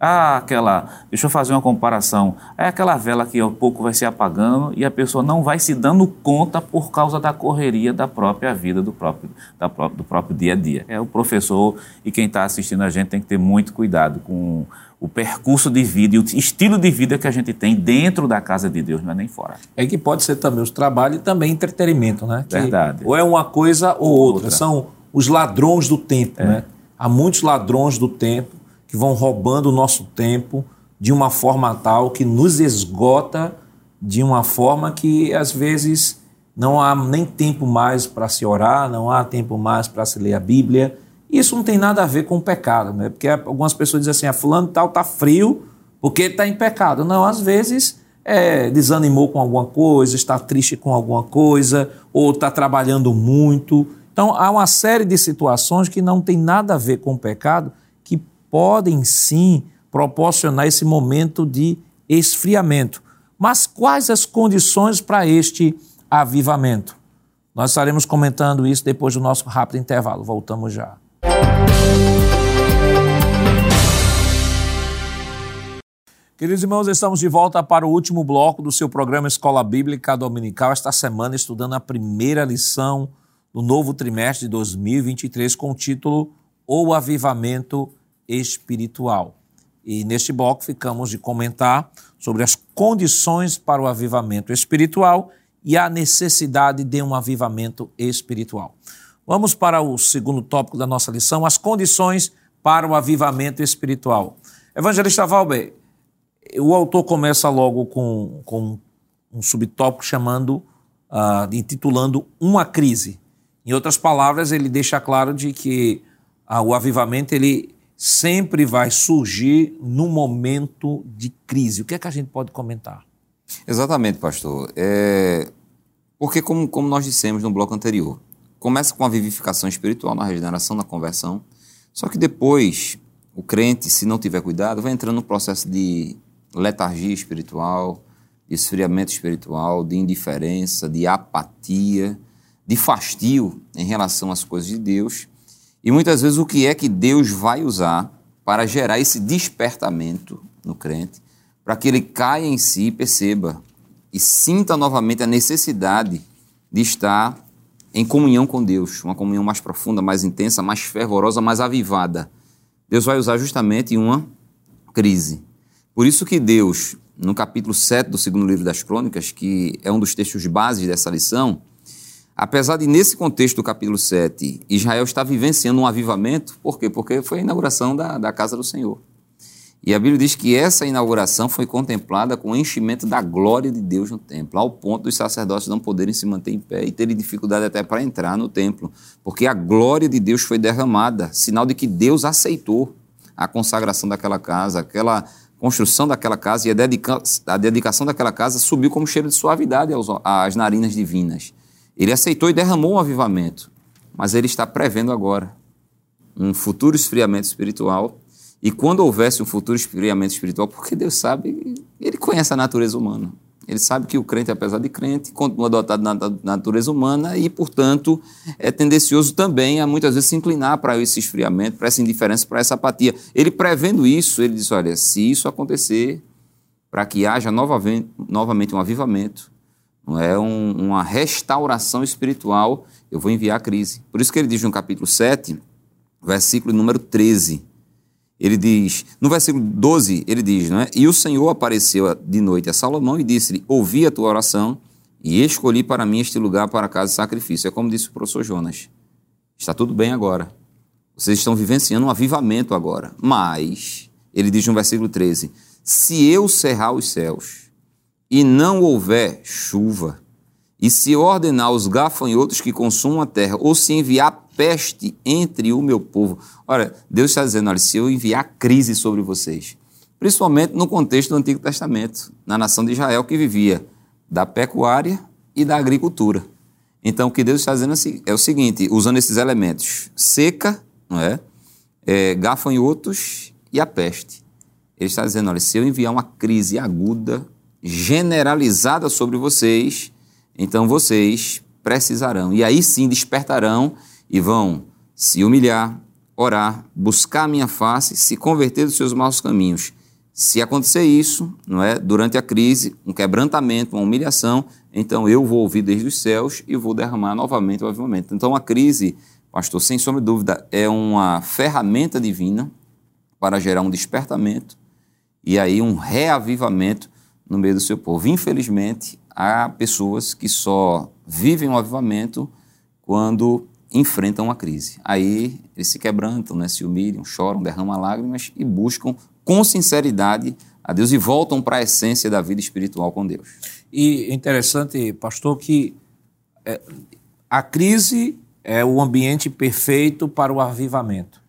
aquela, deixa eu fazer uma comparação. É aquela vela que ao pouco vai se apagando e a pessoa não vai se dando conta por causa da correria da própria vida, do próprio, da próprio, do próprio dia a dia. É o professor e quem está assistindo a gente tem que ter muito cuidado com o percurso de vida e o estilo de vida que a gente tem dentro da casa de Deus, não é nem fora. É que pode ser também os trabalhos e também entretenimento, né? Que Verdade. Ou é uma coisa ou outra. outra. São os ladrões do tempo, é. né? Há muitos ladrões do tempo que vão roubando o nosso tempo de uma forma tal que nos esgota de uma forma que às vezes não há nem tempo mais para se orar, não há tempo mais para se ler a Bíblia. Isso não tem nada a ver com o pecado, né? Porque algumas pessoas dizem assim, ah, fulano tal está frio porque está em pecado. Não, às vezes é, desanimou com alguma coisa, está triste com alguma coisa, ou está trabalhando muito. Então há uma série de situações que não tem nada a ver com o pecado, podem sim proporcionar esse momento de esfriamento. Mas quais as condições para este avivamento? Nós estaremos comentando isso depois do nosso rápido intervalo. Voltamos já. Queridos irmãos, estamos de volta para o último bloco do seu programa Escola Bíblica Dominical, esta semana estudando a primeira lição do novo trimestre de 2023 com o título O Avivamento espiritual. E neste bloco ficamos de comentar sobre as condições para o avivamento espiritual e a necessidade de um avivamento espiritual. Vamos para o segundo tópico da nossa lição, as condições para o avivamento espiritual. Evangelista Valber, o autor começa logo com, com um subtópico chamando, uh, intitulando Uma Crise. Em outras palavras, ele deixa claro de que uh, o avivamento ele sempre vai surgir num momento de crise. O que é que a gente pode comentar? Exatamente, pastor. É... Porque, como, como nós dissemos no bloco anterior, começa com a vivificação espiritual na regeneração, na conversão, só que depois o crente, se não tiver cuidado, vai entrando no processo de letargia espiritual, de esfriamento espiritual, de indiferença, de apatia, de fastio em relação às coisas de Deus. E muitas vezes o que é que Deus vai usar para gerar esse despertamento no crente, para que ele caia em si perceba e sinta novamente a necessidade de estar em comunhão com Deus, uma comunhão mais profunda, mais intensa, mais fervorosa, mais avivada. Deus vai usar justamente uma crise. Por isso que Deus, no capítulo 7 do segundo livro das Crônicas, que é um dos textos bases dessa lição, apesar de nesse contexto do capítulo 7, Israel está vivenciando um avivamento, por quê? Porque foi a inauguração da, da casa do Senhor. E a Bíblia diz que essa inauguração foi contemplada com o enchimento da glória de Deus no templo, ao ponto dos sacerdotes não poderem se manter em pé e terem dificuldade até para entrar no templo, porque a glória de Deus foi derramada, sinal de que Deus aceitou a consagração daquela casa, aquela construção daquela casa e a, dedica a dedicação daquela casa subiu como cheiro de suavidade aos, às narinas divinas. Ele aceitou e derramou um avivamento, mas ele está prevendo agora um futuro esfriamento espiritual e quando houvesse um futuro esfriamento espiritual, porque Deus sabe, Ele conhece a natureza humana. Ele sabe que o crente, apesar de crente, continua dotado na natureza humana e, portanto, é tendencioso também a muitas vezes se inclinar para esse esfriamento, para essa indiferença, para essa apatia. Ele prevendo isso, ele diz: olha, se isso acontecer, para que haja novamente, novamente um avivamento, não é um, uma restauração espiritual, eu vou enviar a crise. Por isso que ele diz no capítulo 7, versículo número 13 ele diz, no versículo 12, ele diz, não é? E o Senhor apareceu de noite a Salomão e disse-lhe: Ouvi a tua oração e escolhi para mim este lugar para casa de sacrifício. É como disse o professor Jonas. Está tudo bem agora. Vocês estão vivenciando um avivamento agora. Mas, ele diz no versículo 13: Se eu cerrar os céus e não houver chuva, e se ordenar os gafanhotos que consumam a terra, ou se enviar peste entre o meu povo. Olha, Deus está dizendo: olha, se eu enviar crise sobre vocês, principalmente no contexto do Antigo Testamento, na nação de Israel que vivia da pecuária e da agricultura. Então, o que Deus está dizendo é o seguinte: usando esses elementos, seca, não é? é gafanhotos e a peste. Ele está dizendo: olha, se eu enviar uma crise aguda, generalizada sobre vocês, então vocês precisarão, e aí sim despertarão e vão se humilhar, orar, buscar a minha face, se converter dos seus maus caminhos. Se acontecer isso, não é, durante a crise, um quebrantamento, uma humilhação, então eu vou ouvir desde os céus e vou derramar novamente o avivamento. Então a crise, pastor, sem sombra de dúvida, é uma ferramenta divina para gerar um despertamento e aí um reavivamento no meio do seu povo. Infelizmente, há pessoas que só vivem o avivamento quando enfrentam uma crise. Aí eles se quebrantam, né, se humilham, choram, derramam lágrimas e buscam com sinceridade a Deus e voltam para a essência da vida espiritual com Deus. E é interessante, pastor, que é, a crise é o ambiente perfeito para o avivamento.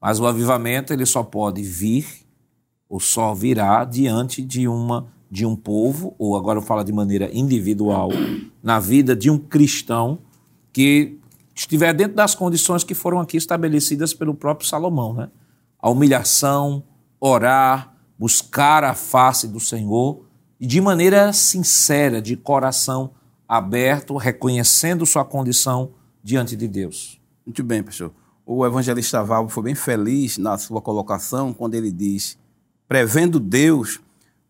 Mas o avivamento ele só pode vir ou só virá diante de uma de um povo, ou agora eu falo de maneira individual, na vida de um cristão que estiver dentro das condições que foram aqui estabelecidas pelo próprio Salomão, né? A humilhação, orar, buscar a face do Senhor e de maneira sincera, de coração aberto, reconhecendo sua condição diante de Deus. Muito bem, pastor. O evangelista Valvo foi bem feliz na sua colocação quando ele diz: prevendo Deus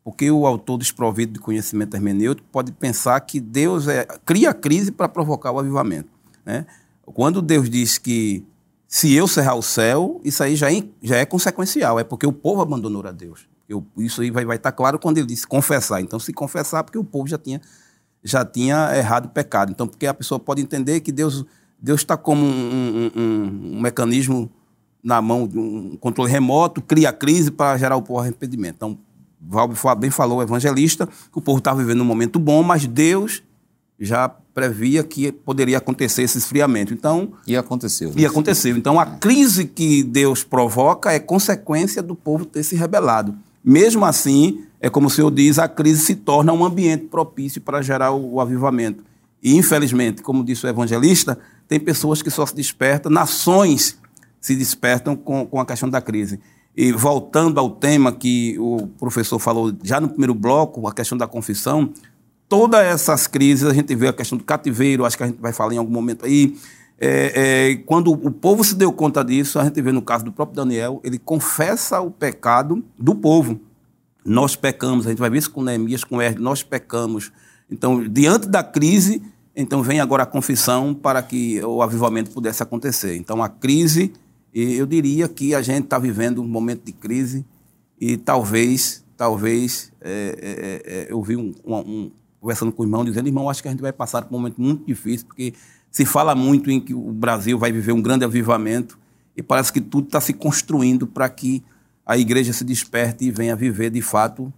porque o autor desprovido de conhecimento hermenêutico pode pensar que Deus é, cria a crise para provocar o avivamento. Né? Quando Deus diz que se eu cerrar o céu, isso aí já é, já é consequencial, é porque o povo abandonou a Deus. Eu, isso aí vai, vai estar claro quando ele diz confessar. Então, se confessar, porque o povo já tinha, já tinha errado o pecado. Então, porque a pessoa pode entender que Deus Deus está como um, um, um, um mecanismo na mão, um controle remoto, cria crise para gerar o povo arrependimento. Então, Valber bem falou, o evangelista, que o povo estava vivendo um momento bom, mas Deus já previa que poderia acontecer esse esfriamento. Então, e aconteceu. E aconteceu. Então, a crise que Deus provoca é consequência do povo ter se rebelado. Mesmo assim, é como o senhor diz, a crise se torna um ambiente propício para gerar o, o avivamento. E, infelizmente, como disse o evangelista, tem pessoas que só se despertam, nações se despertam com, com a questão da crise. E voltando ao tema que o professor falou já no primeiro bloco, a questão da confissão, todas essas crises, a gente vê a questão do cativeiro, acho que a gente vai falar em algum momento aí. É, é, quando o povo se deu conta disso, a gente vê no caso do próprio Daniel, ele confessa o pecado do povo. Nós pecamos, a gente vai ver isso com Neemias, com Erd, nós pecamos Então, diante da crise, então vem agora a confissão para que o avivamento pudesse acontecer. Então, a crise, eu diria que a gente está vivendo um momento de crise e talvez, talvez, é, é, é, eu vi um, um, conversando com o irmão, dizendo, irmão, acho que a gente vai passar por um momento muito difícil, porque se fala muito em que o Brasil vai viver um grande avivamento e parece que tudo está se construindo para que a igreja se desperte e venha viver de fato.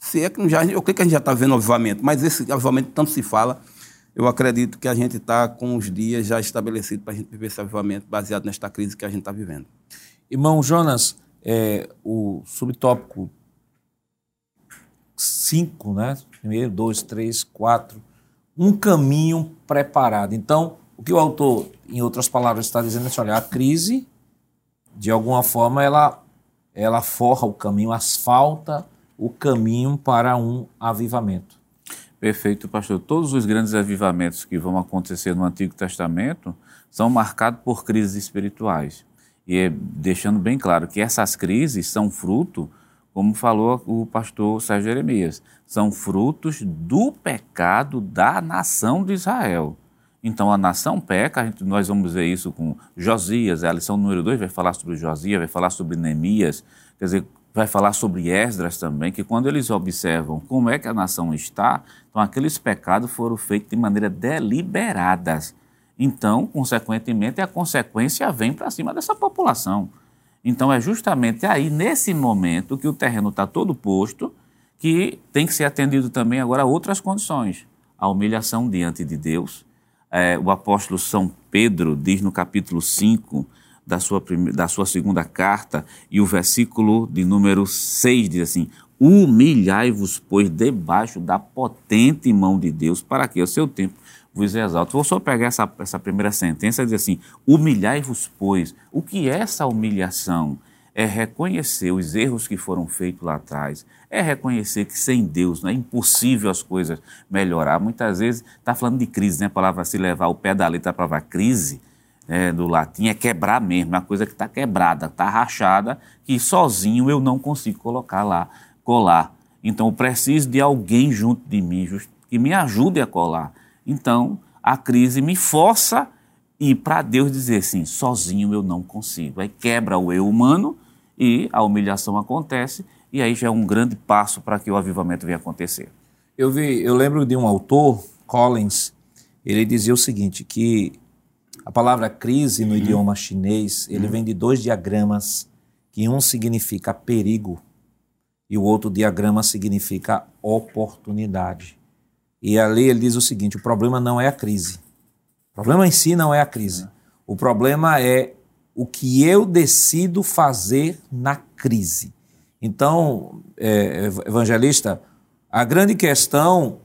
Se é que já, eu creio que a gente já está vendo avivamento, mas esse avivamento tanto se fala, eu acredito que a gente está com os dias já estabelecidos para a gente viver esse avivamento baseado nesta crise que a gente está vivendo. Irmão Jonas, é, o subtópico 5, né? Primeiro, dois, três, quatro. Um caminho preparado. Então, o que o autor, em outras palavras, está dizendo é assim, olha, a crise, de alguma forma, ela, ela forra o caminho, asfalta o caminho para um avivamento. Perfeito, pastor. Todos os grandes avivamentos que vão acontecer no Antigo Testamento são marcados por crises espirituais. E é deixando bem claro que essas crises são fruto, como falou o pastor Sérgio Jeremias, são frutos do pecado da nação de Israel. Então a nação peca, a gente, nós vamos ver isso com Josias, a lição número 2 vai falar sobre Josias, vai falar sobre Neemias, quer dizer, vai falar sobre Esdras também, que quando eles observam como é que a nação está, então aqueles pecados foram feitos de maneira deliberadas. Então, consequentemente, a consequência vem para cima dessa população. Então, é justamente aí, nesse momento, que o terreno está todo posto, que tem que ser atendido também agora outras condições. A humilhação diante de Deus, é, o apóstolo São Pedro diz no capítulo 5 da sua, primeira, da sua segunda carta, e o versículo de número 6 diz assim: Humilhai-vos, pois, debaixo da potente mão de Deus, para que o seu tempo vos exalte. Vou só pegar essa, essa primeira sentença e dizer assim: Humilhai-vos, pois. O que é essa humilhação? é reconhecer os erros que foram feitos lá atrás, é reconhecer que sem Deus é impossível as coisas melhorar. Muitas vezes está falando de crise, né? A palavra se levar o pé da letra a crise é, do latim é quebrar mesmo, é uma coisa que está quebrada, está rachada, que sozinho eu não consigo colocar lá, colar. Então eu preciso de alguém junto de mim que me ajude a colar. Então a crise me força e para Deus dizer assim, sozinho eu não consigo. Aí quebra o eu humano e a humilhação acontece, e aí já é um grande passo para que o avivamento venha acontecer. Eu vi, eu lembro de um autor, Collins, ele dizia o seguinte, que a palavra crise no idioma chinês, ele vem de dois diagramas, que um significa perigo e o outro diagrama significa oportunidade. E ali ele diz o seguinte: o problema não é a crise. O problema em si não é a crise. O problema é o que eu decido fazer na crise. Então, é, evangelista, a grande questão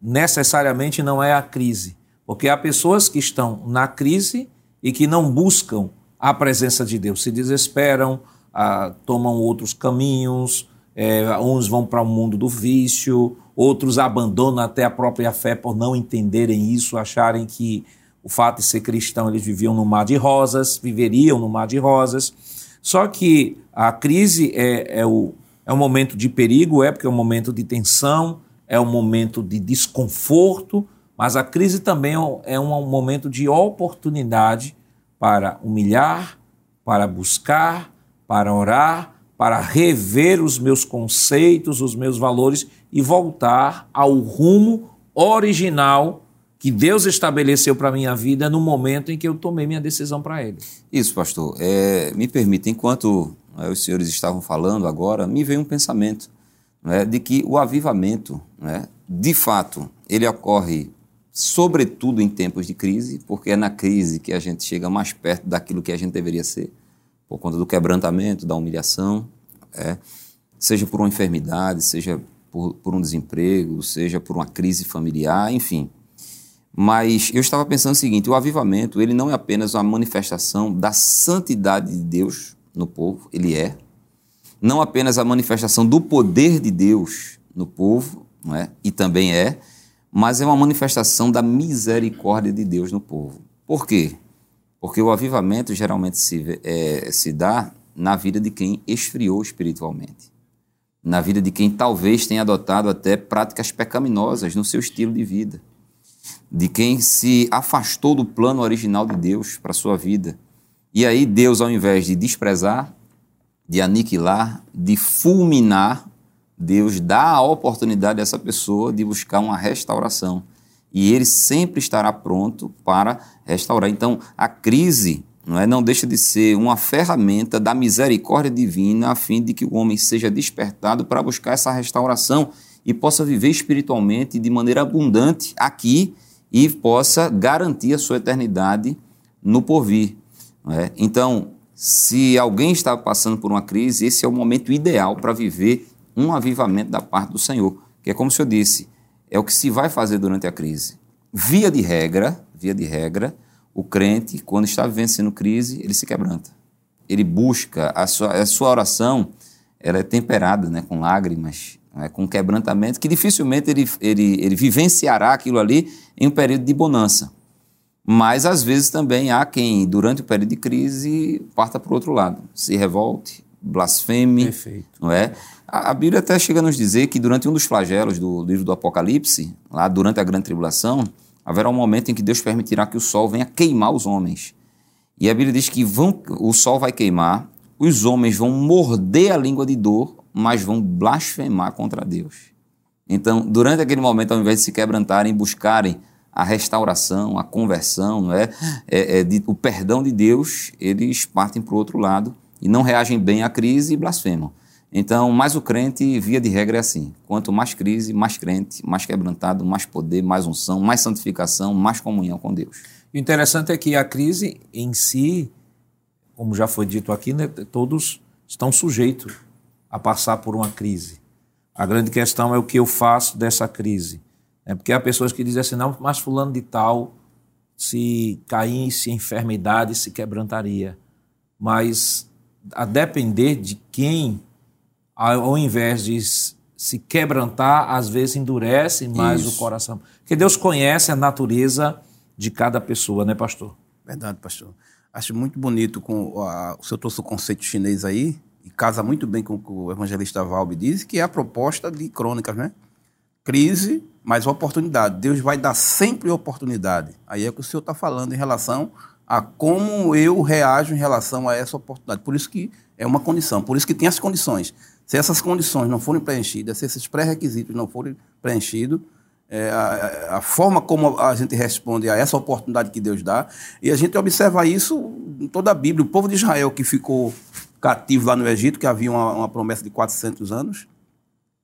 necessariamente não é a crise, porque há pessoas que estão na crise e que não buscam a presença de Deus, se desesperam, ah, tomam outros caminhos, é, uns vão para o mundo do vício, outros abandonam até a própria fé por não entenderem isso, acharem que o fato de ser cristão, eles viviam no mar de rosas, viveriam no mar de rosas. Só que a crise é, é, o, é um momento de perigo, é porque é um momento de tensão, é um momento de desconforto, mas a crise também é um, é momento de oportunidade para humilhar, para buscar, para orar, para rever os meus conceitos, os meus valores e voltar ao rumo original que Deus estabeleceu para a minha vida no momento em que eu tomei minha decisão para Ele. Isso, pastor. É, me permita, enquanto né, os senhores estavam falando agora, me veio um pensamento né, de que o avivamento, né, de fato, ele ocorre sobretudo em tempos de crise, porque é na crise que a gente chega mais perto daquilo que a gente deveria ser, por conta do quebrantamento, da humilhação, é, seja por uma enfermidade, seja por, por um desemprego, seja por uma crise familiar, enfim, mas eu estava pensando o seguinte: o avivamento ele não é apenas uma manifestação da santidade de Deus no povo, ele é. Não apenas a manifestação do poder de Deus no povo, não é? e também é, mas é uma manifestação da misericórdia de Deus no povo. Por quê? Porque o avivamento geralmente se, é, se dá na vida de quem esfriou espiritualmente. na vida de quem talvez tenha adotado até práticas pecaminosas no seu estilo de vida, de quem se afastou do plano original de Deus para sua vida. E aí Deus, ao invés de desprezar, de aniquilar, de fulminar, Deus dá a oportunidade a essa pessoa de buscar uma restauração. E ele sempre estará pronto para restaurar. Então, a crise não, é, não deixa de ser uma ferramenta da misericórdia divina a fim de que o homem seja despertado para buscar essa restauração e possa viver espiritualmente de maneira abundante aqui e possa garantir a sua eternidade no porvir. É? Então, se alguém está passando por uma crise, esse é o momento ideal para viver um avivamento da parte do Senhor, que é como o senhor disse, é o que se vai fazer durante a crise. Via de regra, via de regra, o crente, quando está vivenciando crise, ele se quebranta. Ele busca, a sua, a sua oração ela é temperada né, com lágrimas, né, com quebrantamento, que dificilmente ele, ele, ele vivenciará aquilo ali em um período de bonança. Mas, às vezes, também há quem, durante o período de crise, parta para o outro lado, se revolte, blasfeme, Perfeito. não é? A, a Bíblia até chega a nos dizer que durante um dos flagelos do livro do Apocalipse, lá durante a grande tribulação, haverá um momento em que Deus permitirá que o sol venha queimar os homens. E a Bíblia diz que vão, o sol vai queimar, os homens vão morder a língua de dor, mas vão blasfemar contra Deus. Então, durante aquele momento, ao invés de se quebrantarem, buscarem a restauração, a conversão, não é? é, é de, o perdão de Deus, eles partem para o outro lado e não reagem bem à crise e blasfemam. Então, mais o crente, via de regra, é assim: quanto mais crise, mais crente, mais quebrantado, mais poder, mais unção, mais santificação, mais comunhão com Deus. O interessante é que a crise em si, como já foi dito aqui, né, todos estão sujeitos a passar por uma crise. A grande questão é o que eu faço dessa crise. É porque há pessoas que dizem assim, não, mas fulano de tal, se caísse em enfermidade, se quebrantaria. Mas a depender de quem, ao invés de se quebrantar, às vezes endurece mais Isso. o coração. Porque Deus conhece a natureza de cada pessoa, né, pastor? Verdade, pastor. Acho muito bonito com a, o senhor trouxe o conceito chinês aí e casa muito bem com o que o evangelista Valbe diz, que é a proposta de crônicas, né? Crise, mas oportunidade. Deus vai dar sempre oportunidade. Aí é o que o senhor está falando em relação a como eu reajo em relação a essa oportunidade. Por isso que é uma condição, por isso que tem as condições. Se essas condições não forem preenchidas, se esses pré-requisitos não forem preenchidos, é, a, a, forma como a gente responde a essa oportunidade que Deus dá, e a gente observa isso em toda a Bíblia. O povo de Israel que ficou cativo lá no Egito, que havia uma, uma promessa de 400 anos,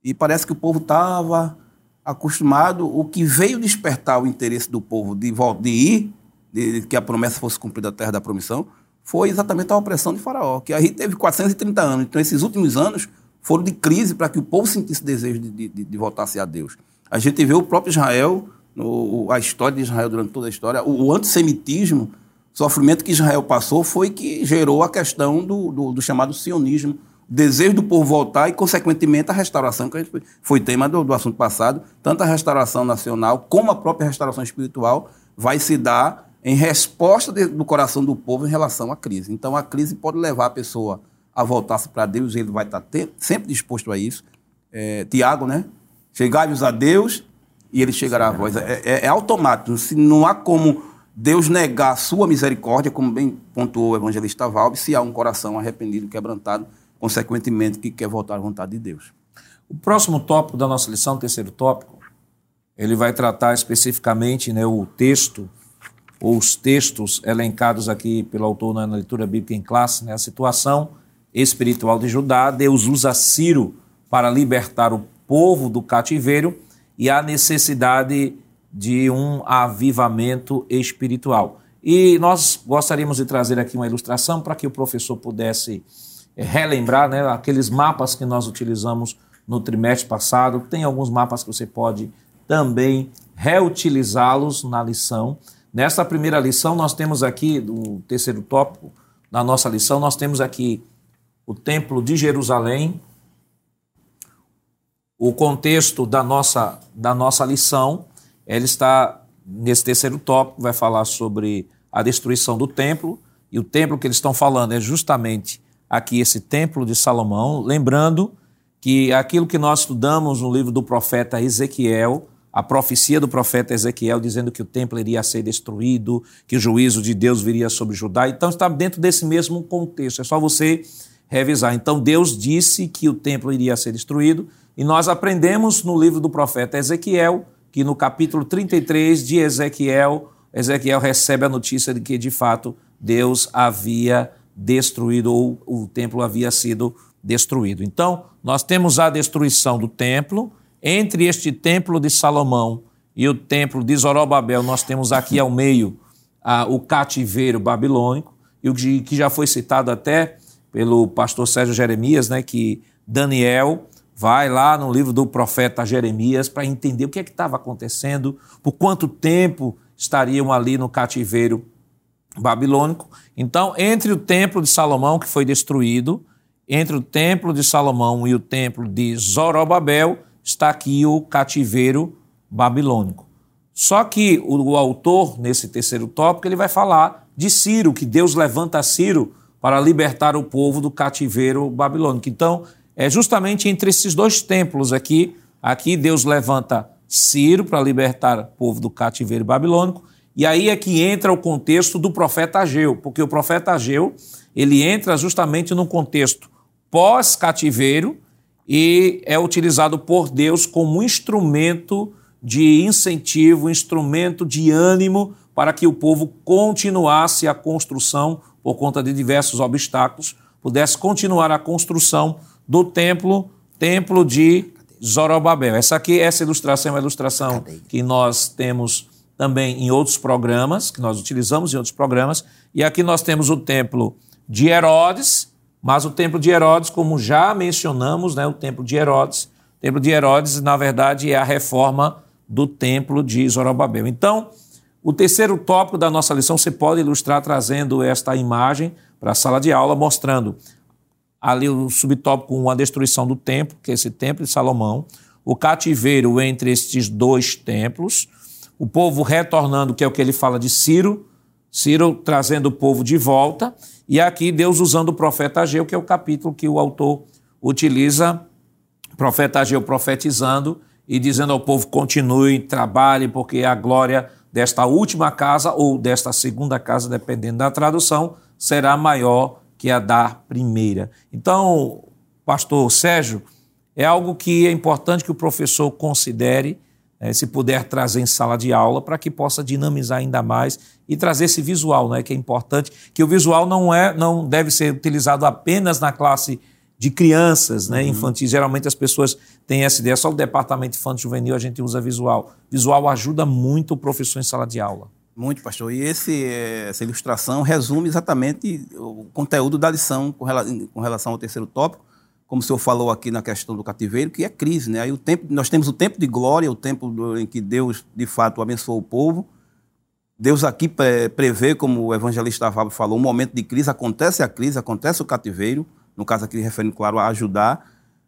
e parece que o povo estava acostumado, o que veio despertar o interesse do povo de, de ir, de, que a promessa fosse cumprida a terra da promissão, foi exatamente a opressão de Faraó, que aí teve 430 anos. Então, esses últimos anos foram de crise para que o povo sentisse desejo de, de, de voltar-se a Deus. A gente vê o próprio Israel, no, a história de Israel durante toda a história, o, o antissemitismo, o sofrimento que Israel passou foi que gerou a questão do, do, do chamado sionismo, desejo do povo voltar e, consequentemente, a restauração, que foi, foi tema do, do assunto passado, tanto a restauração nacional como a própria restauração espiritual vai se dar em resposta de, do coração do povo em relação à crise. Então, a crise pode levar a pessoa a voltar-se para Deus, ele vai estar te, sempre disposto a isso. É, Tiago, né? Chegai-vos a Deus e ele chegará a vós. É, é, é, automático. Se não há como Deus negar a sua misericórdia, como bem pontuou o evangelista Valve, se há um coração arrependido, quebrantado, consequentemente, que quer voltar à vontade de Deus. O próximo tópico da nossa lição, o terceiro tópico, ele vai tratar especificamente né, o texto, ou os textos elencados aqui pelo autor na leitura bíblica em classe, né, a situação espiritual de Judá. Deus usa Ciro para libertar o povo do cativeiro e a necessidade de um avivamento espiritual. E nós gostaríamos de trazer aqui uma ilustração para que o professor pudesse relembrar né, aqueles mapas que nós utilizamos no trimestre passado. Tem alguns mapas que você pode também reutilizá-los na lição. Nesta primeira lição, nós temos aqui, do terceiro tópico da nossa lição, nós temos aqui o Templo de Jerusalém, o contexto da nossa, da nossa lição, ele está nesse terceiro tópico, vai falar sobre a destruição do templo, e o templo que eles estão falando é justamente aqui esse templo de Salomão, lembrando que aquilo que nós estudamos no livro do profeta Ezequiel, a profecia do profeta Ezequiel dizendo que o templo iria ser destruído, que o juízo de Deus viria sobre Judá. Então está dentro desse mesmo contexto. É só você revisar. Então Deus disse que o templo iria ser destruído e nós aprendemos no livro do profeta Ezequiel que no capítulo 33 de Ezequiel, Ezequiel recebe a notícia de que de fato Deus havia destruído ou o templo havia sido destruído. Então, nós temos a destruição do templo, entre este templo de Salomão e o templo de Zorobabel, nós temos aqui ao meio ah, o cativeiro babilônico, e o que já foi citado até pelo pastor Sérgio Jeremias, né, que Daniel vai lá no livro do profeta Jeremias para entender o que é que estava acontecendo, por quanto tempo estariam ali no cativeiro babilônico. Então, entre o templo de Salomão, que foi destruído, entre o templo de Salomão e o templo de Zorobabel, está aqui o cativeiro babilônico. Só que o, autor, nesse terceiro tópico, ele vai falar de Ciro, que Deus levanta Ciro para libertar o povo do cativeiro babilônico. Então, é justamente entre esses dois templos aqui, aqui Deus levanta Ciro para libertar o povo do cativeiro babilônico, e aí é que entra o contexto do profeta Ageu, porque o profeta Ageu, ele entra justamente no contexto pós-cativeiro, e é utilizado por Deus como instrumento de incentivo, instrumento de ânimo para que o povo continuasse a construção por conta de diversos obstáculos, pudesse continuar a construção do templo, templo de Zorobabel. Essa aqui, essa ilustração é uma ilustração que nós temos também em outros programas, que nós utilizamos em outros programas, e aqui nós temos o templo de Herodes, mas o templo de Herodes, como já mencionamos, né, o templo de Herodes, o templo de Herodes, na verdade, é a reforma do templo de Zorobabel. Então, o terceiro tópico da nossa lição você pode ilustrar trazendo esta imagem para a sala de aula, mostrando ali o subtópico 1, a destruição do templo, que é esse templo de Salomão, o cativeiro entre estes dois templos, o povo retornando, que é o que ele fala de Ciro, Ciro trazendo o povo de volta, e aqui Deus usando o profeta Ageu, que é o capítulo que o autor utiliza, profeta Ageu profetizando e dizendo ao povo: continue, trabalhe, porque a glória desta última casa ou desta segunda casa, dependendo da tradução, será maior que a da primeira. Então, pastor Sérgio, é algo que é importante que o professor considere é, se puder trazer em sala de aula, para que possa dinamizar ainda mais e trazer esse visual, né, que é importante, que o visual não é, não deve ser utilizado apenas na classe de crianças, né, uhum. infantis. Geralmente as pessoas têm essa ideia, só o departamento infantil juvenil a gente usa visual. Visual ajuda muito o professor em sala de aula. Muito, pastor. E esse, essa ilustração resume exatamente o conteúdo da lição com relação ao terceiro tópico, como o senhor falou aqui na questão do cativeiro, que é crise, né? Aí o tempo, nós temos o tempo de glória, o tempo em que Deus, de fato, abençoou o povo. Deus aqui prevê, como o evangelista Fábio falou, um momento de crise, acontece a crise, acontece o cativeiro, no caso aqui referindo, claro, a ajudar.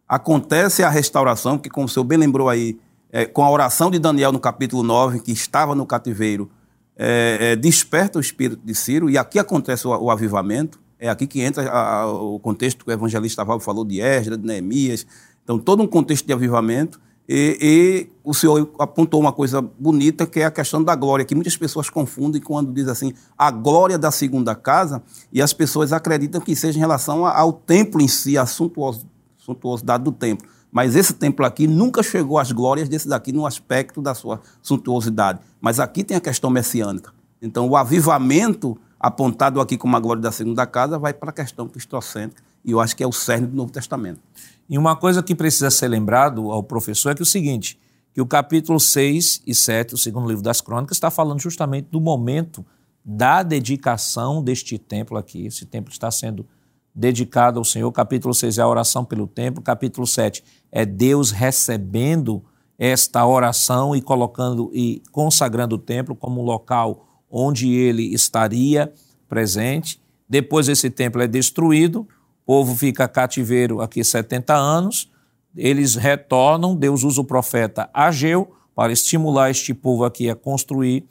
Acontece a restauração, que como o senhor bem lembrou aí, é, com a oração de Daniel no capítulo 9, que estava no cativeiro, é, é, desperta o espírito de Ciro, e aqui acontece o, o avivamento. É aqui que entra a, a, o contexto que o evangelista Val falou de Esdras, de Neemias. Então, todo um contexto de avivamento. E, e, o senhor apontou uma coisa bonita, que é a questão da glória, que muitas pessoas confundem quando diz assim, a glória da segunda casa, e as pessoas acreditam que seja em relação ao templo em si, a suntuosidade do templo. Mas esse templo aqui nunca chegou às glórias desse daqui no aspecto da sua suntuosidade. Mas aqui tem a questão messiânica. Então, o avivamento apontado aqui como a glória da segunda casa, vai para a questão cristocêntrica, e eu acho que é o cerne do Novo Testamento. E uma coisa que precisa ser lembrado ao professor é que é o seguinte, que o capítulo 6 e 7, o segundo livro das crônicas, está falando justamente do momento da dedicação deste templo aqui. Esse templo está sendo dedicado ao Senhor. Capítulo 6 é a oração pelo templo. Capítulo 7 é Deus recebendo esta oração e colocando e consagrando o templo como um local onde ele estaria presente. Depois esse templo é destruído, o povo fica cativeiro aqui 70 anos, eles retornam, Deus usa o profeta Ageu para estimular este povo aqui a construir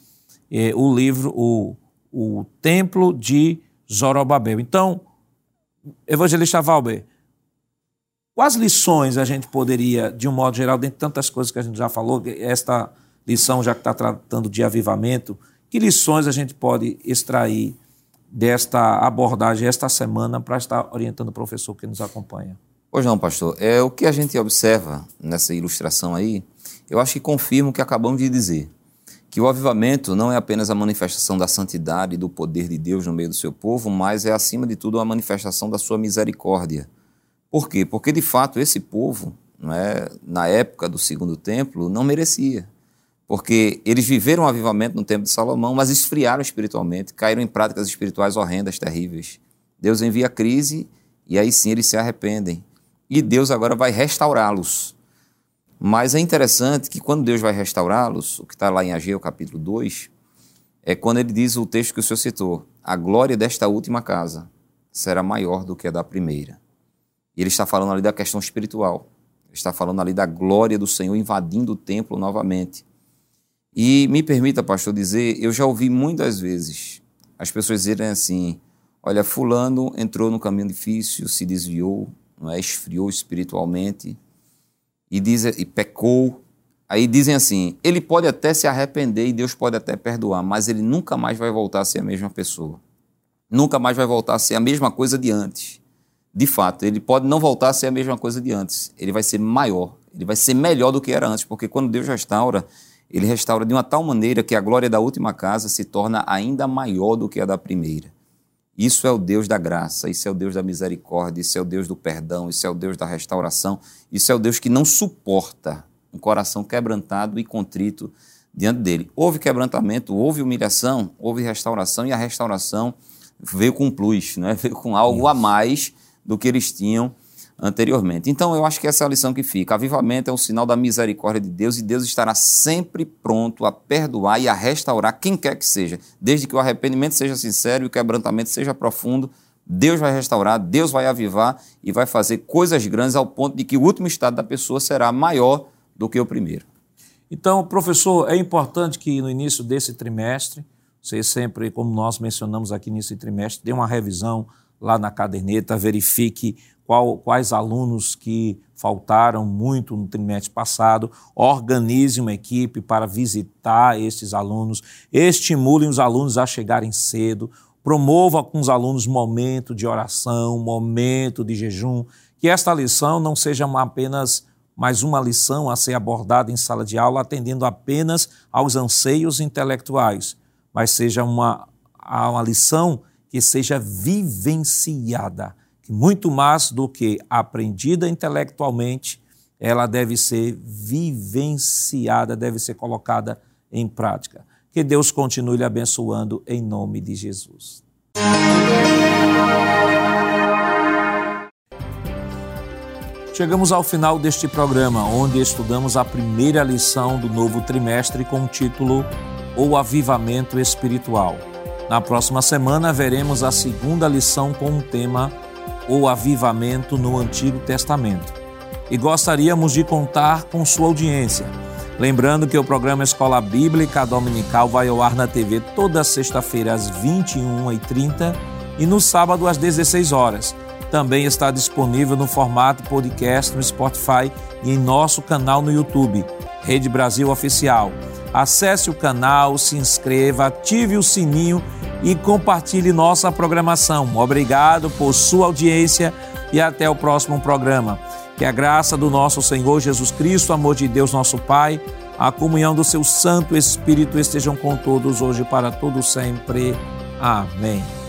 eh, o livro, o, o templo de Zorobabel. Então, evangelista Valber, Quais lições a gente poderia, de um modo geral, dentre tantas coisas que a gente já falou, esta lição, já que está tratando de avivamento, que lições a gente pode extrair desta abordagem esta semana para estar orientando o professor que nos acompanha? Pois não, pastor. É o que a gente observa nessa ilustração aí, eu acho que confirma o que acabamos de dizer. Que o avivamento não é apenas a manifestação da santidade e do poder de Deus no meio do seu povo, mas é, acima de tudo, a manifestação da sua misericórdia. Por quê? Porque, de fato, esse povo, é, na época do segundo templo, não merecia porque eles viveram um avivamento no tempo de Salomão, mas esfriaram espiritualmente, caíram em práticas espirituais horrendas, terríveis. Deus envia crise e aí sim eles se arrependem. E Deus agora vai restaurá-los. Mas é interessante que quando Deus vai restaurá-los, o que está lá em Ageu capítulo 2, é quando ele diz o texto que o senhor citou: a glória desta última casa será maior do que a da primeira. E ele está falando ali da questão espiritual. Ele está falando ali da glória do Senhor invadindo o templo novamente. E me permita, pastor, dizer, eu já ouvi muitas vezes as pessoas dizerem assim: olha, Fulano entrou no caminho difícil, se desviou, não é? esfriou espiritualmente e, diz, e pecou. Aí dizem assim: ele pode até se arrepender e Deus pode até perdoar, mas ele nunca mais vai voltar a ser a mesma pessoa. Nunca mais vai voltar a ser a mesma coisa de antes. De fato, ele pode não voltar a ser a mesma coisa de antes. Ele vai ser maior, ele vai ser melhor do que era antes, porque quando Deus restaura, ele restaura de uma tal maneira que a glória da última casa se torna ainda maior do que a da primeira. Isso é o Deus da graça, isso é o Deus da misericórdia, isso é o Deus do perdão, isso é o Deus da restauração, isso é o Deus que não suporta um coração quebrantado e contrito diante dele. Houve quebrantamento, houve humilhação, houve restauração e a restauração veio com plus, né? veio com algo a mais do que eles tinham anteriormente. Então, eu acho que essa é a lição que fica. Avivamento é um sinal da misericórdia de Deus e Deus estará sempre pronto a perdoar e a restaurar quem quer que seja. Desde que o arrependimento seja sincero e o quebrantamento seja profundo, Deus vai restaurar, Deus vai avivar e vai fazer coisas grandes ao ponto de que o último estado da pessoa será maior do que o primeiro. Então, professor, é importante que no início desse trimestre, você sempre, como nós mencionamos aqui nesse trimestre, dê uma revisão lá na caderneta, verifique qual, quais alunos que faltaram muito no trimestre passado, organize uma equipe para visitar estes alunos, estimulem os alunos a chegarem cedo, promova com os alunos momento de oração, momento de jejum, que esta lição não seja apenas mais uma lição a ser abordada em sala de aula, atendendo apenas aos anseios intelectuais, mas seja uma, uma lição que seja vivenciada muito mais do que aprendida intelectualmente, ela deve ser vivenciada, deve ser colocada em prática. Que Deus continue lhe abençoando em nome de Jesus. Chegamos ao final deste programa, onde estudamos a primeira lição do novo trimestre com o título O Avivamento Espiritual. Na próxima semana, veremos a segunda lição com o tema ou avivamento no Antigo Testamento. E gostaríamos de contar com sua audiência. Lembrando que o programa Escola Bíblica Dominical vai ao ar na TV toda sexta-feira às 21h30 e no sábado às 16 horas. Também está disponível no formato podcast no Spotify e em nosso canal no YouTube, Rede Brasil Oficial. Acesse o canal, se inscreva, ative o sininho e compartilhe nossa programação. Obrigado por sua audiência e até o próximo programa. Que a graça do nosso Senhor Jesus Cristo, amor de Deus, nosso Pai, a comunhão do seu Santo Espírito estejam com todos hoje para todo sempre. Amém.